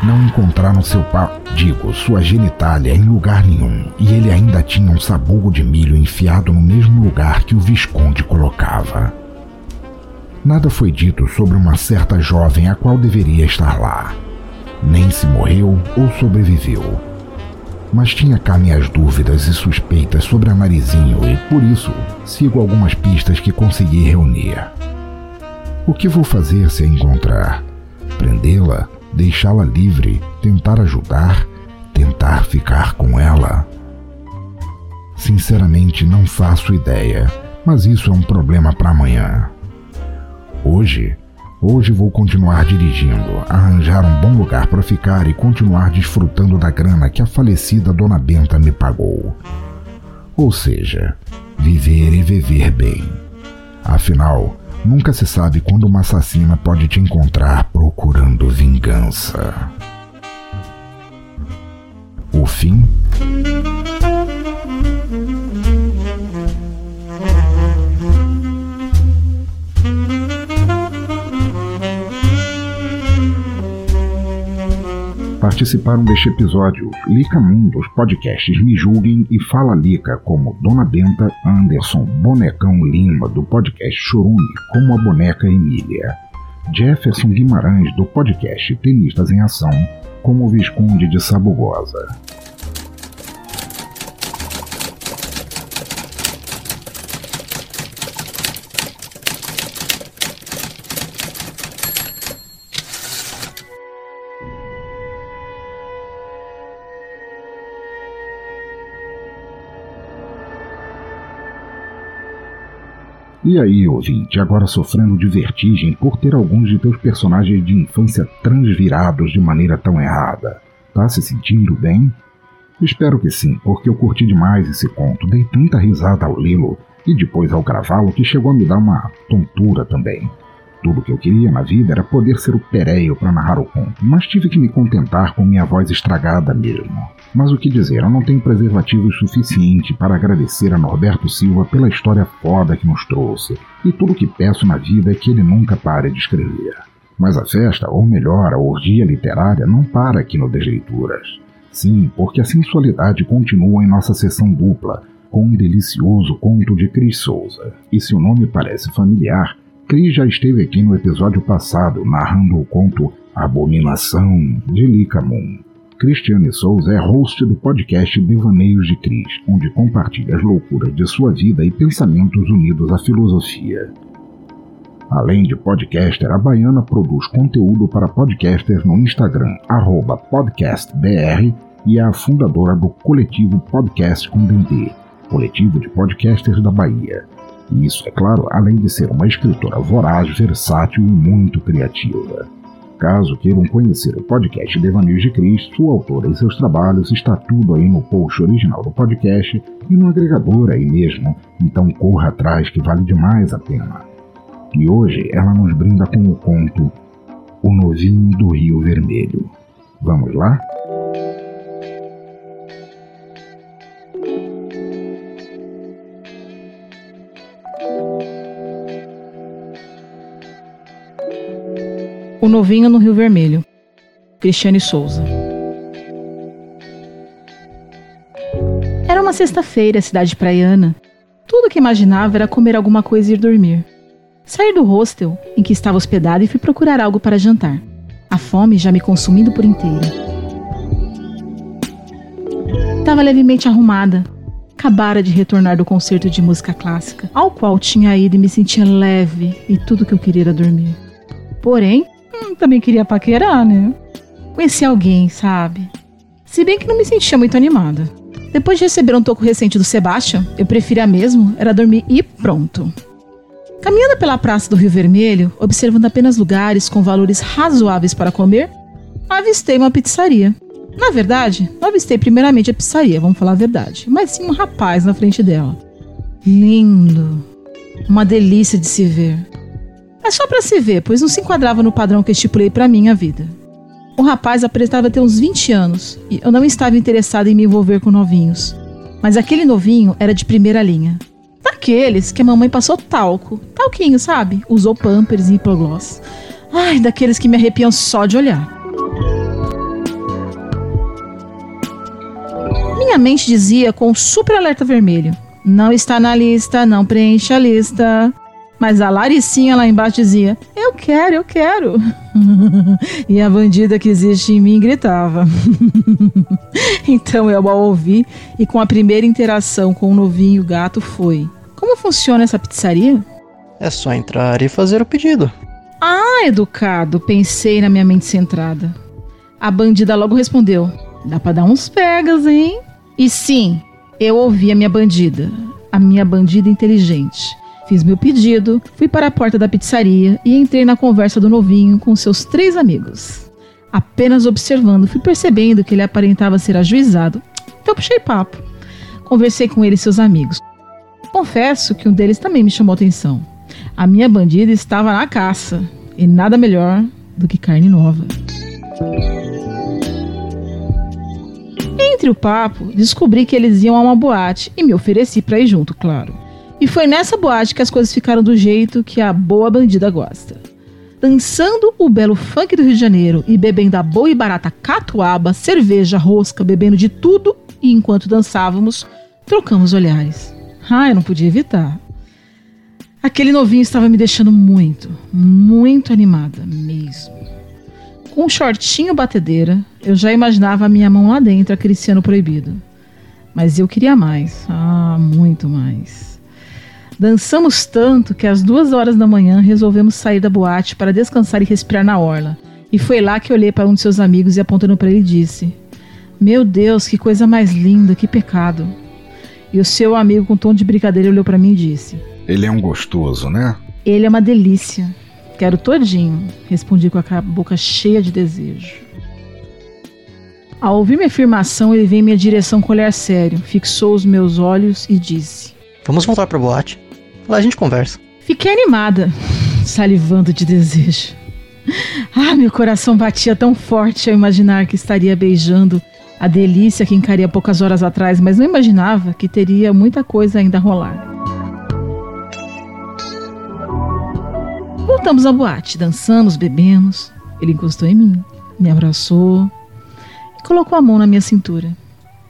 Não encontraram seu pau, digo, sua genitália em lugar nenhum, e ele ainda tinha um sabugo de milho enfiado no mesmo lugar que o Visconde colocava. Nada foi dito sobre uma certa jovem a qual deveria estar lá nem se morreu ou sobreviveu. Mas tinha cá minhas dúvidas e suspeitas sobre a Marizinho e, por isso, sigo algumas pistas que consegui reunir. O que vou fazer se a encontrar? Prendê-la? Deixá-la livre? Tentar ajudar? Tentar ficar com ela? Sinceramente, não faço ideia, mas isso é um problema para amanhã. Hoje, Hoje vou continuar dirigindo, arranjar um bom lugar para ficar e continuar desfrutando da grana que a falecida Dona Benta me pagou. Ou seja, viver e viver bem. Afinal, nunca se sabe quando uma assassina pode te encontrar procurando vingança. O fim Participaram deste episódio Lica Mundo, os podcasts Me Julguem e Fala Lica, como Dona Benta, Anderson, Bonecão Lima, do podcast Chorume, como a boneca Emília. Jefferson Guimarães, do podcast Tenistas em Ação, como o Visconde de Sabugosa. E aí, ouvinte, agora sofrendo de vertigem por ter alguns de teus personagens de infância transvirados de maneira tão errada? Tá se sentindo bem? Espero que sim, porque eu curti demais esse conto, dei tanta risada ao lê-lo e depois ao gravá-lo que chegou a me dar uma tontura também. Tudo que eu queria na vida era poder ser o Pereio para narrar o conto, mas tive que me contentar com minha voz estragada mesmo. Mas o que dizer, eu não tenho preservativo suficiente para agradecer a Norberto Silva pela história foda que nos trouxe, e tudo que peço na vida é que ele nunca pare de escrever. Mas a festa, ou melhor, a orgia literária, não para aqui no Desleituras. Sim, porque a sensualidade continua em nossa sessão dupla, com um delicioso conto de Cris Souza. E se o nome parece familiar, Cris já esteve aqui no episódio passado narrando o conto Abominação de Licamun. Cristiane Souza é host do podcast Devaneios de Cris, onde compartilha as loucuras de sua vida e pensamentos unidos à filosofia. Além de podcaster, a baiana produz conteúdo para podcasters no Instagram, podcastbr, e é a fundadora do coletivo Podcast com Dendê, coletivo de podcasters da Bahia. E isso, é claro, além de ser uma escritora voraz, versátil e muito criativa. Caso queiram conhecer o podcast Devaneios de Cristo, sua autora e seus trabalhos, está tudo aí no post original do podcast e no agregador aí mesmo, então corra atrás que vale demais a pena. E hoje ela nos brinda com o conto O Novinho do Rio Vermelho. Vamos lá? O Novinho no Rio Vermelho. Cristiane Souza. Era uma sexta-feira, cidade praiana. Tudo que imaginava era comer alguma coisa e ir dormir. Saí do hostel em que estava hospedado e fui procurar algo para jantar. A fome já me consumindo por inteiro. Estava levemente arrumada. Acabara de retornar do concerto de música clássica, ao qual tinha ido e me sentia leve e tudo que eu queria era dormir. Porém, também queria paquerar, né? Conheci alguém, sabe? Se bem que não me sentia muito animada. Depois de receber um toco recente do Sebastian, eu preferia mesmo era dormir e pronto. Caminhando pela praça do Rio Vermelho, observando apenas lugares com valores razoáveis para comer, avistei uma pizzaria. Na verdade, não avistei primeiramente a pizzaria, vamos falar a verdade, mas sim um rapaz na frente dela. Lindo. Uma delícia de se ver. É só para se ver, pois não se enquadrava no padrão que estipulei para minha vida. O rapaz aparentava ter uns 20 anos e eu não estava interessado em me envolver com novinhos. Mas aquele novinho era de primeira linha. Daqueles que a mamãe passou talco. Talquinho, sabe? Usou pampers e hipogloss. Ai, daqueles que me arrepiam só de olhar. Minha mente dizia com um super alerta vermelho: Não está na lista, não preencha a lista. Mas a Laricinha lá embaixo dizia: Eu quero, eu quero. e a bandida que existe em mim gritava. então eu a ouvi e com a primeira interação com o novinho gato foi: Como funciona essa pizzaria? É só entrar e fazer o pedido. Ah, educado, pensei na minha mente centrada. A bandida logo respondeu: Dá pra dar uns pegas, hein? E sim, eu ouvi a minha bandida, a minha bandida inteligente. Fiz meu pedido, fui para a porta da pizzaria e entrei na conversa do novinho com seus três amigos. Apenas observando, fui percebendo que ele aparentava ser ajuizado, então puxei papo. Conversei com ele e seus amigos. Confesso que um deles também me chamou atenção. A minha bandida estava na caça e nada melhor do que carne nova. Entre o papo, descobri que eles iam a uma boate e me ofereci para ir junto, claro. E foi nessa boate que as coisas ficaram do jeito que a boa bandida gosta. Dançando o belo funk do Rio de Janeiro e bebendo a boa e barata catuaba, cerveja, rosca, bebendo de tudo, e enquanto dançávamos, trocamos olhares. Ah, eu não podia evitar. Aquele novinho estava me deixando muito, muito animada mesmo. Com um shortinho batedeira, eu já imaginava a minha mão lá dentro acariciando o proibido. Mas eu queria mais, ah, muito mais. Dançamos tanto que às duas horas da manhã resolvemos sair da boate para descansar e respirar na orla. E foi lá que olhei para um de seus amigos e apontando para ele disse: Meu Deus, que coisa mais linda, que pecado. E o seu amigo, com tom de brincadeira, olhou para mim e disse: Ele é um gostoso, né? Ele é uma delícia. Quero todinho, respondi com a boca cheia de desejo. Ao ouvir minha afirmação, ele veio em minha direção com olhar sério, fixou os meus olhos e disse: Vamos voltar para boate. Lá a gente conversa. Fiquei animada, salivando de desejo. Ah, meu coração batia tão forte ao imaginar que estaria beijando a delícia que encaria poucas horas atrás, mas não imaginava que teria muita coisa ainda a rolar. Voltamos à boate, dançamos, bebemos. Ele encostou em mim, me abraçou e colocou a mão na minha cintura.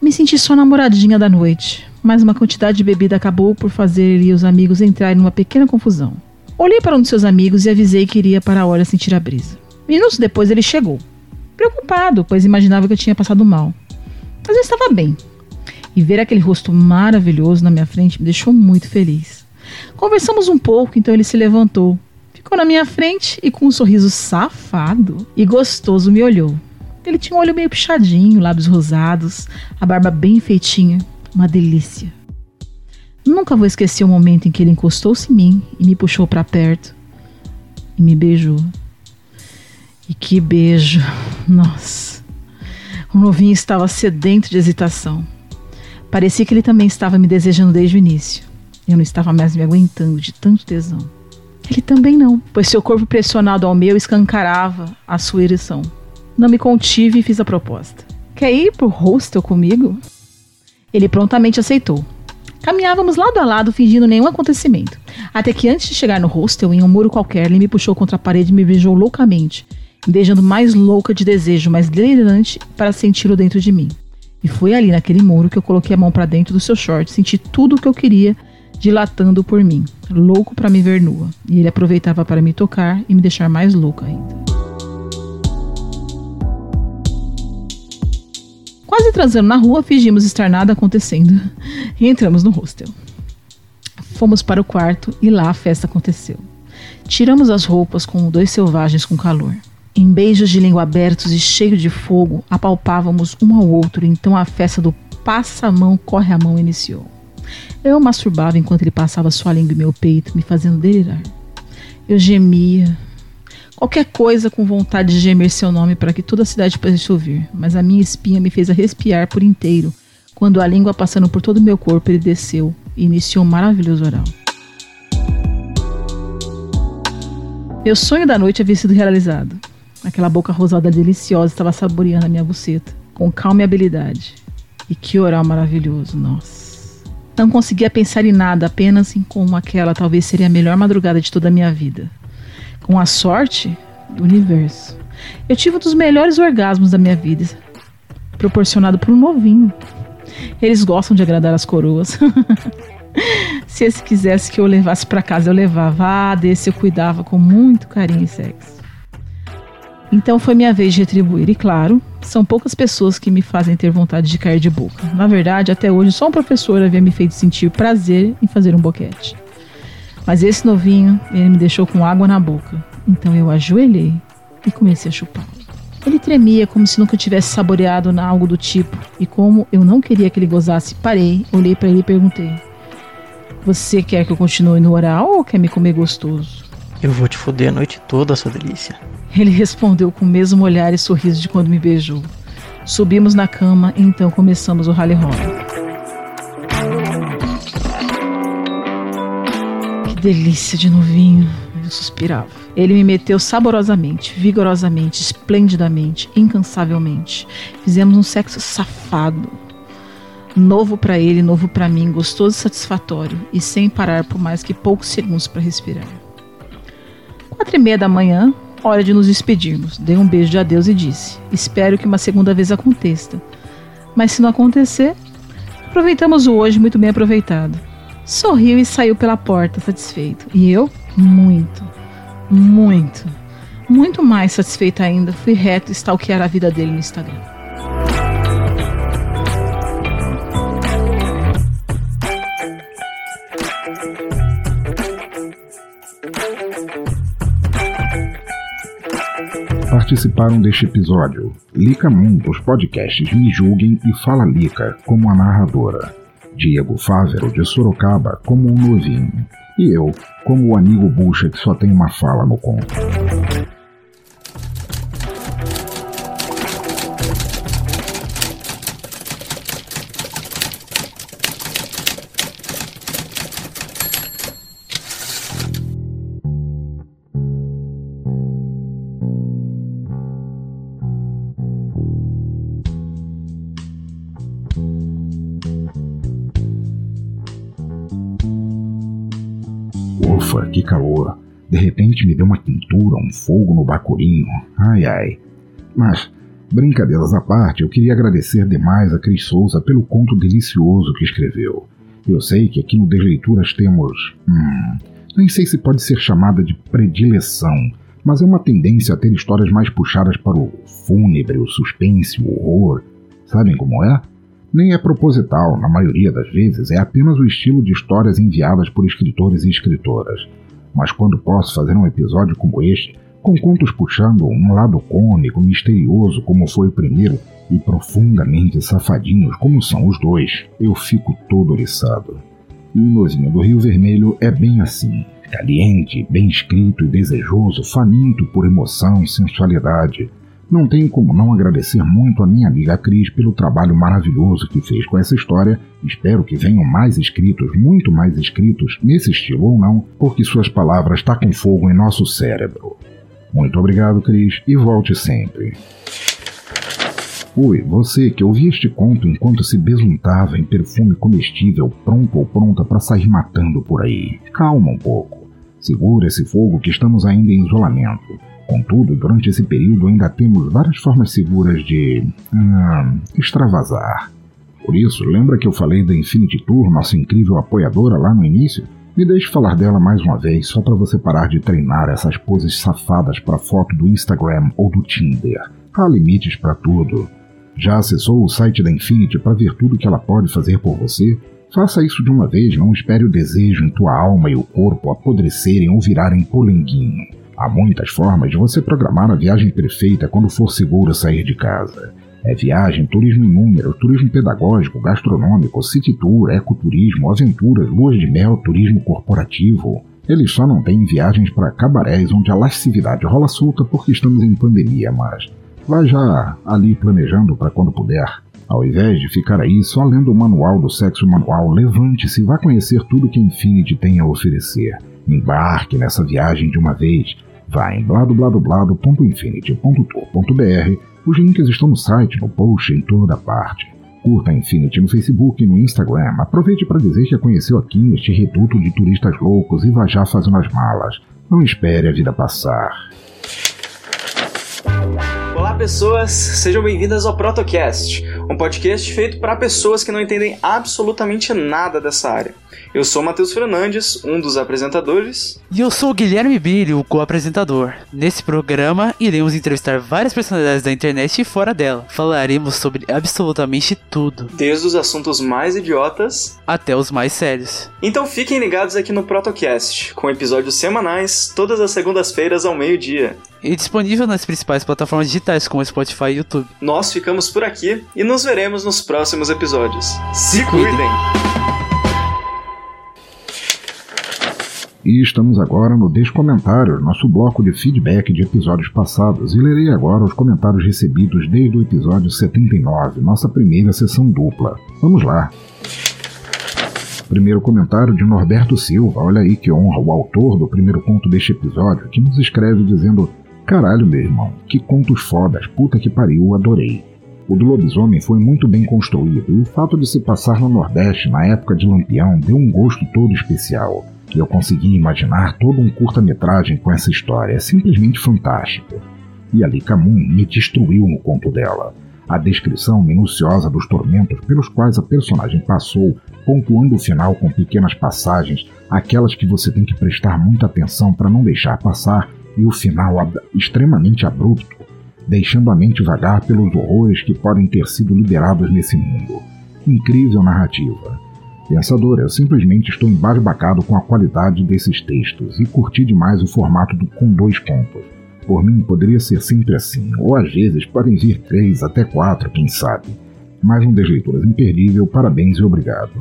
Me senti só namoradinha da noite, mas uma quantidade de bebida acabou por fazer ele e os amigos entrarem numa pequena confusão. Olhei para um de seus amigos e avisei que iria para a hora sentir a brisa. Minutos depois ele chegou. preocupado, pois imaginava que eu tinha passado mal. Mas eu estava bem. E ver aquele rosto maravilhoso na minha frente me deixou muito feliz. Conversamos um pouco, então ele se levantou, ficou na minha frente e com um sorriso safado e gostoso me olhou. Ele tinha um olho meio puxadinho, lábios rosados, a barba bem feitinha, uma delícia. Nunca vou esquecer o momento em que ele encostou-se em mim e me puxou para perto e me beijou. E que beijo! Nossa! O novinho estava sedento de hesitação. Parecia que ele também estava me desejando desde o início. Eu não estava mais me aguentando de tanto tesão. Ele também não, pois seu corpo pressionado ao meu escancarava a sua ereção. Não me contive e fiz a proposta. Quer ir pro hostel comigo? Ele prontamente aceitou. Caminhávamos lado a lado, fingindo nenhum acontecimento. Até que antes de chegar no hostel, em um muro qualquer, ele me puxou contra a parede e me beijou loucamente, me beijando mais louca de desejo, mais delirante para senti-lo dentro de mim. E foi ali naquele muro que eu coloquei a mão para dentro do seu short, senti tudo o que eu queria, dilatando por mim, louco para me ver nua. E ele aproveitava para me tocar e me deixar mais louca ainda. Quase transando na rua, fingimos estar nada acontecendo e entramos no hostel. Fomos para o quarto e lá a festa aconteceu. Tiramos as roupas como dois selvagens com calor. Em beijos de língua abertos e cheio de fogo, apalpávamos um ao outro, então a festa do passa-mão, corre a mão iniciou. Eu masturbava enquanto ele passava sua língua em meu peito, me fazendo delirar. Eu gemia, qualquer coisa com vontade de gemer seu nome para que toda a cidade pudesse ouvir, mas a minha espinha me fez arrespiar por inteiro, quando a língua passando por todo o meu corpo ele desceu e iniciou um maravilhoso oral. Meu sonho da noite havia sido realizado. Aquela boca rosada deliciosa estava saboreando a minha buceta, com calma e habilidade. E que oral maravilhoso, nossa. Não conseguia pensar em nada, apenas em como aquela talvez seria a melhor madrugada de toda a minha vida com a sorte do universo. Eu tive um dos melhores orgasmos da minha vida, proporcionado por um novinho. Eles gostam de agradar as coroas. Se esse quisesse que eu levasse para casa, eu levava. Ah, desse eu cuidava com muito carinho e sexo. Então foi minha vez de retribuir. E claro, são poucas pessoas que me fazem ter vontade de cair de boca. Na verdade, até hoje, só um professor havia me feito sentir prazer em fazer um boquete. Mas esse novinho, ele me deixou com água na boca. Então eu ajoelhei e comecei a chupá-lo. Ele tremia como se nunca tivesse saboreado algo do tipo. E como eu não queria que ele gozasse, parei, olhei para ele e perguntei: Você quer que eu continue no oral ou quer me comer gostoso? Eu vou te foder a noite toda, sua delícia. Ele respondeu com o mesmo olhar e sorriso de quando me beijou. Subimos na cama e então começamos o rally roll. Delícia de novinho. Eu suspirava. Ele me meteu saborosamente, vigorosamente, esplendidamente, incansavelmente. Fizemos um sexo safado. Novo para ele, novo para mim, gostoso e satisfatório, e sem parar por mais que poucos segundos para respirar. Quatro e meia da manhã, hora de nos despedirmos. Dei um beijo de adeus e disse: Espero que uma segunda vez aconteça. Mas se não acontecer, aproveitamos o hoje muito bem aproveitado sorriu e saiu pela porta satisfeito. E eu, muito, muito, muito mais satisfeita ainda, fui reto stalkear a vida dele no Instagram. Participaram deste episódio Lica Mundo, os podcasts Me Julguem e Fala Lica, como a narradora. Diego Fávero de Sorocaba como um novinho, e eu como o amigo bucha que só tem uma fala no conto. Que calor. De repente me deu uma quintura, um fogo no bacurinho. Ai ai. Mas, brincadeiras à parte, eu queria agradecer demais a Cris Souza pelo conto delicioso que escreveu. Eu sei que aqui no Desleituras temos. Hum. Nem sei se pode ser chamada de predileção mas é uma tendência a ter histórias mais puxadas para o fúnebre, o suspense, o horror. Sabem como é? Nem é proposital, na maioria das vezes, é apenas o estilo de histórias enviadas por escritores e escritoras. Mas quando posso fazer um episódio como este, com contos puxando um lado cômico, misterioso, como foi o primeiro, e profundamente safadinhos, como são os dois, eu fico todo oriçado. E o Nozinho do Rio Vermelho é bem assim, caliente, bem escrito e desejoso, faminto por emoção, sensualidade. Não tem como não agradecer muito a minha amiga Cris pelo trabalho maravilhoso que fez com essa história. Espero que venham mais escritos, muito mais escritos, nesse estilo ou não, porque suas palavras tacam fogo em nosso cérebro. Muito obrigado, Cris, e volte sempre. Oi, você que ouvia este conto enquanto se besuntava em perfume comestível, pronto ou pronta para sair matando por aí. Calma um pouco. Segura esse fogo que estamos ainda em isolamento. Contudo, durante esse período ainda temos várias formas seguras de. Hum, extravasar. Por isso, lembra que eu falei da Infinity Tour, nossa incrível apoiadora lá no início? Me deixe falar dela mais uma vez, só para você parar de treinar essas poses safadas para foto do Instagram ou do Tinder. Há limites para tudo. Já acessou o site da Infinity para ver tudo que ela pode fazer por você? Faça isso de uma vez, não espere o desejo em tua alma e o corpo apodrecerem ou virarem polenguinho. Há muitas formas de você programar a viagem perfeita quando for seguro sair de casa. É viagem, turismo em número, turismo pedagógico, gastronômico, city tour, ecoturismo, aventuras, luas de mel, turismo corporativo. Eles só não têm viagens para cabarés onde a lascividade rola solta porque estamos em pandemia, mas Vai já ali planejando para quando puder. Ao invés de ficar aí só lendo o manual do sexo manual, levante-se e vá conhecer tudo que a Infinity tem a oferecer. Embarque nessa viagem de uma vez. Vá em bladobladoblado.infinity.tour.br. Os links estão no site, no post, em toda parte. Curta a Infinity no Facebook e no Instagram. Aproveite para dizer que a conheceu aqui neste reduto de turistas loucos e vá já fazendo as malas. Não espere a vida passar. Olá, pessoas! Sejam bem-vindas ao Protocast, um podcast feito para pessoas que não entendem absolutamente nada dessa área. Eu sou Matheus Fernandes, um dos apresentadores. E eu sou o Guilherme Billy, o co-apresentador. Nesse programa, iremos entrevistar várias personalidades da internet e fora dela. Falaremos sobre absolutamente tudo. Desde os assuntos mais idiotas até os mais sérios. Então fiquem ligados aqui no Protocast, com episódios semanais, todas as segundas-feiras ao meio-dia. E disponível nas principais plataformas digitais como Spotify e YouTube. Nós ficamos por aqui e nos veremos nos próximos episódios. Se cuidem! E estamos agora no Descomentários, nosso bloco de feedback de episódios passados, e lerei agora os comentários recebidos desde o episódio 79, nossa primeira sessão dupla. Vamos lá! Primeiro comentário de Norberto Silva, olha aí que honra, o autor do primeiro conto deste episódio, que nos escreve dizendo: Caralho, meu irmão, que contos fodas, puta que pariu, adorei. O do lobisomem foi muito bem construído e o fato de se passar no Nordeste na época de Lampião deu um gosto todo especial. E eu consegui imaginar todo um curta-metragem com essa história, é simplesmente fantástico. E ali Camun me destruiu no conto dela. A descrição minuciosa dos tormentos pelos quais a personagem passou, pontuando o final com pequenas passagens, aquelas que você tem que prestar muita atenção para não deixar passar, e o final ab extremamente abrupto, deixando a mente vagar pelos horrores que podem ter sido liberados nesse mundo. Incrível narrativa. Pensador, eu simplesmente estou embasbacado com a qualidade desses textos e curti demais o formato do, com dois contos. Por mim, poderia ser sempre assim, ou às vezes podem vir três, até quatro, quem sabe. Mais um das leituras imperdível, parabéns e obrigado.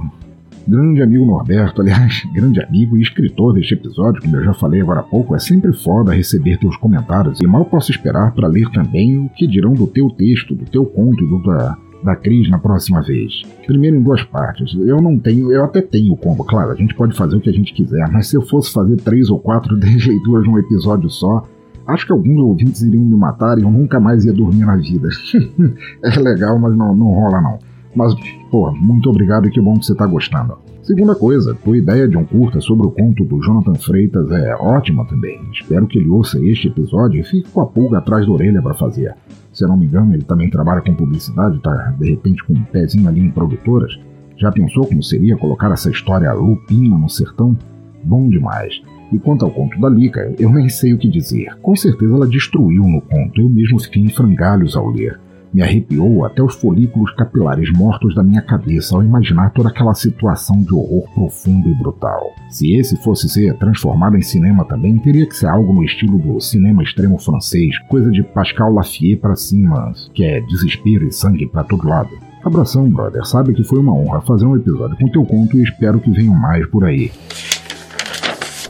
Grande amigo Norberto, aliás, grande amigo e escritor deste episódio, como eu já falei agora há pouco, é sempre foda receber teus comentários e mal posso esperar para ler também o que dirão do teu texto, do teu conto e do da, da Cris na próxima vez. Primeiro em duas partes. Eu não tenho, eu até tenho combo, claro, a gente pode fazer o que a gente quiser, mas se eu fosse fazer três ou quatro leituras num episódio só, acho que alguns ouvintes iriam me matar e eu nunca mais ia dormir na vida. é legal, mas não, não rola não. Mas, pô, muito obrigado e que bom que você tá gostando. Segunda coisa, tua ideia de um curta sobre o conto do Jonathan Freitas é ótima também. Espero que ele ouça este episódio e fique com a pulga atrás da orelha para fazer. Se não me engano, ele também trabalha com publicidade, tá de repente com um pezinho ali em produtoras. Já pensou como seria colocar essa história lupina no sertão? Bom demais. E quanto ao conto da Lica, eu nem sei o que dizer. Com certeza ela destruiu no conto, eu mesmo fiquei em frangalhos ao ler. Me arrepiou até os folículos capilares mortos da minha cabeça ao imaginar toda aquela situação de horror profundo e brutal. Se esse fosse ser transformado em cinema também, teria que ser algo no estilo do cinema extremo francês, coisa de Pascal Lafier para cima, que é desespero e sangue para todo lado. Abração, brother. Sabe que foi uma honra fazer um episódio com teu conto e espero que venham mais por aí.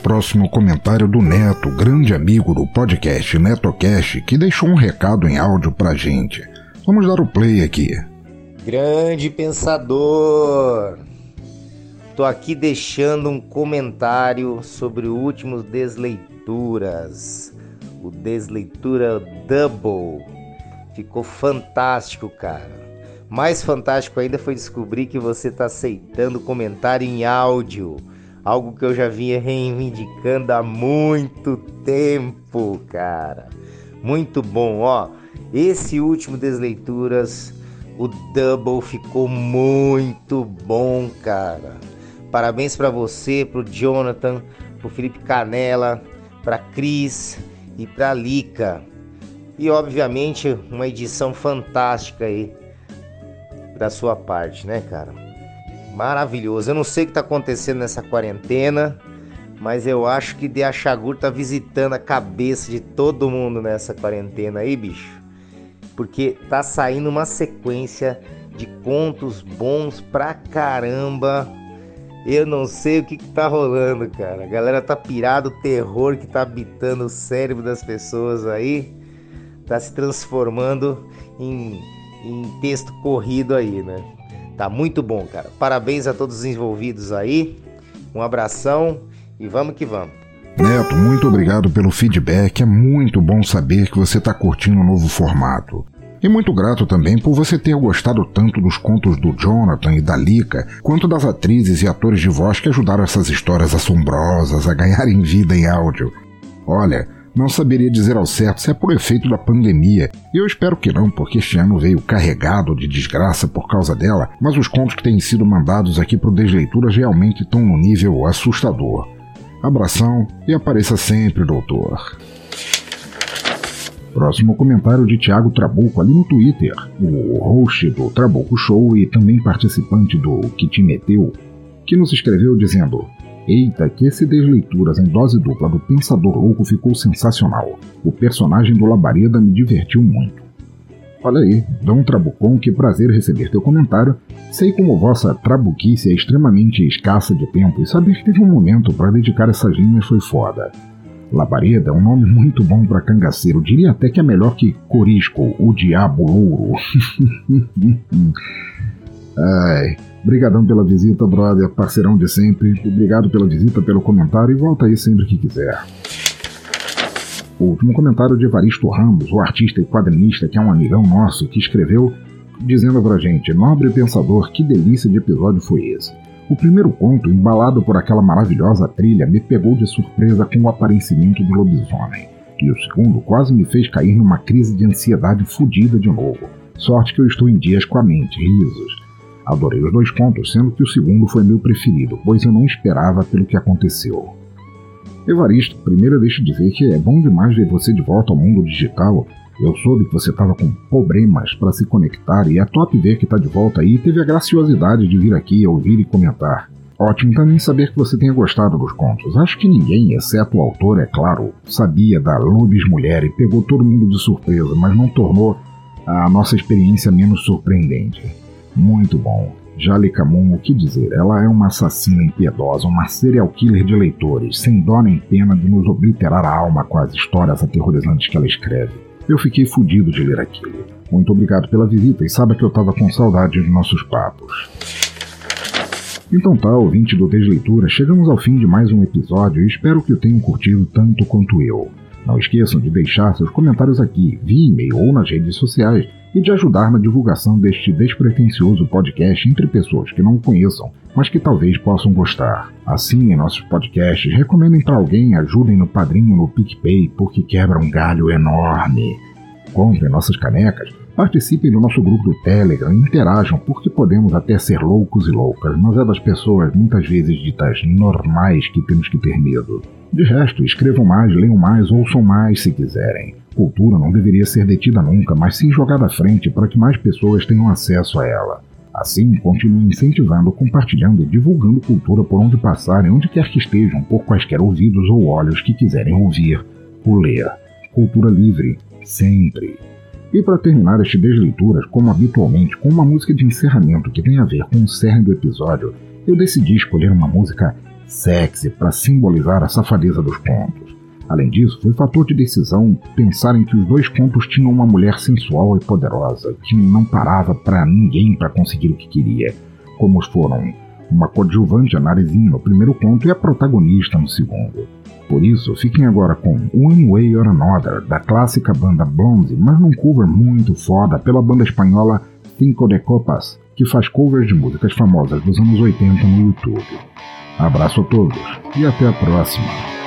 Próximo comentário do Neto, grande amigo do podcast NetoCast, que deixou um recado em áudio pra gente. Vamos dar o play aqui. Grande pensador! Tô aqui deixando um comentário sobre o último Desleituras. O Desleitura Double. Ficou fantástico, cara. Mais fantástico ainda foi descobrir que você está aceitando comentário em áudio. Algo que eu já vinha reivindicando há muito tempo, cara. Muito bom, ó. Esse último Desleituras, o Double ficou muito bom, cara. Parabéns para você, pro Jonathan, pro Felipe Canela, pra Cris e pra Lica. E obviamente uma edição fantástica aí da sua parte, né, cara? Maravilhoso. Eu não sei o que tá acontecendo nessa quarentena, mas eu acho que De Achagur tá visitando a cabeça de todo mundo nessa quarentena aí, bicho porque tá saindo uma sequência de contos bons pra caramba. Eu não sei o que, que tá rolando, cara. A galera tá pirado, o terror que tá habitando o cérebro das pessoas aí tá se transformando em, em texto corrido aí, né? Tá muito bom, cara. Parabéns a todos os envolvidos aí. Um abração e vamos que vamos. Neto, muito obrigado pelo feedback. É muito bom saber que você está curtindo o novo formato. E muito grato também por você ter gostado tanto dos contos do Jonathan e da Lika, quanto das atrizes e atores de voz que ajudaram essas histórias assombrosas a ganharem vida em áudio. Olha, não saberia dizer ao certo se é por efeito da pandemia, e eu espero que não, porque este ano veio carregado de desgraça por causa dela, mas os contos que têm sido mandados aqui para o Desleituras realmente estão no nível assustador. Abração e apareça sempre, doutor. Próximo comentário de Thiago Trabuco ali no Twitter, o host do Trabuco Show e também participante do Que Te Meteu, que nos escreveu dizendo: Eita, que esse desleituras em dose dupla do Pensador Louco ficou sensacional. O personagem do Labareda me divertiu muito. Olha aí, Dom Trabucon, que prazer receber teu comentário. Sei como vossa trabuquice é extremamente escassa de tempo e saber que teve um momento para dedicar essas linhas foi foda. Labareda é um nome muito bom para cangaceiro, diria até que é melhor que Corisco, o Diabo Louro. Ai, brigadão pela visita, brother, parceirão de sempre. Obrigado pela visita, pelo comentário e volta aí sempre que quiser. O último comentário de Evaristo Ramos, o artista e quadrinista que é um amigão nosso, que escreveu dizendo pra gente: Nobre pensador, que delícia de episódio foi esse. O primeiro conto, embalado por aquela maravilhosa trilha, me pegou de surpresa com o aparecimento do lobisomem. E o segundo quase me fez cair numa crise de ansiedade fodida de novo. Sorte que eu estou em dias com a mente, risos. Adorei os dois contos, sendo que o segundo foi meu preferido, pois eu não esperava pelo que aconteceu. Evaristo, primeiro eu deixo dizer que é bom demais ver você de volta ao mundo digital eu soube que você estava com problemas para se conectar e é top ver que está de volta aí e teve a graciosidade de vir aqui ouvir e comentar. Ótimo também saber que você tenha gostado dos contos. Acho que ninguém, exceto o autor, é claro, sabia da Lubis Mulher e pegou todo mundo de surpresa, mas não tornou a nossa experiência menos surpreendente. Muito bom. Jale o que dizer? Ela é uma assassina impiedosa, uma serial killer de leitores, sem dó nem pena de nos obliterar a alma com as histórias aterrorizantes que ela escreve. Eu fiquei fudido de ler aquilo. Muito obrigado pela visita e saiba que eu tava com saudade de nossos papos. Então tá, ouvinte do Desleitura, chegamos ao fim de mais um episódio e espero que o tenham curtido tanto quanto eu. Não esqueçam de deixar seus comentários aqui, via e-mail ou nas redes sociais e de ajudar na divulgação deste despretensioso podcast entre pessoas que não o conheçam, mas que talvez possam gostar. Assim, em nossos podcasts, recomendem para alguém, ajudem no padrinho no PicPay, porque quebra um galho enorme. Comprem nossas canecas, Participem do nosso grupo do Telegram interajam, porque podemos até ser loucos e loucas, mas é das pessoas muitas vezes ditas normais que temos que ter medo. De resto, escrevam mais, leiam mais, ouçam mais se quiserem. Cultura não deveria ser detida nunca, mas sim jogada à frente para que mais pessoas tenham acesso a ela. Assim, continue incentivando, compartilhando e divulgando cultura por onde passarem, onde quer que estejam, por quaisquer ouvidos ou olhos que quiserem ouvir ou ler. Cultura livre, sempre. E para terminar este Desleituras, como habitualmente, com uma música de encerramento que tem a ver com o cerne do episódio, eu decidi escolher uma música sexy para simbolizar a safadeza dos contos. Além disso, foi fator de decisão pensar em que os dois contos tinham uma mulher sensual e poderosa, que não parava para ninguém para conseguir o que queria, como foram uma coadjuvante, a Narizinha, no primeiro conto e a protagonista no segundo. Por isso, fiquem agora com One Way or Another, da clássica banda Blonde, mas num cover muito foda pela banda espanhola Cinco de Copas, que faz covers de músicas famosas dos anos 80 no YouTube. Abraço a todos e até a próxima!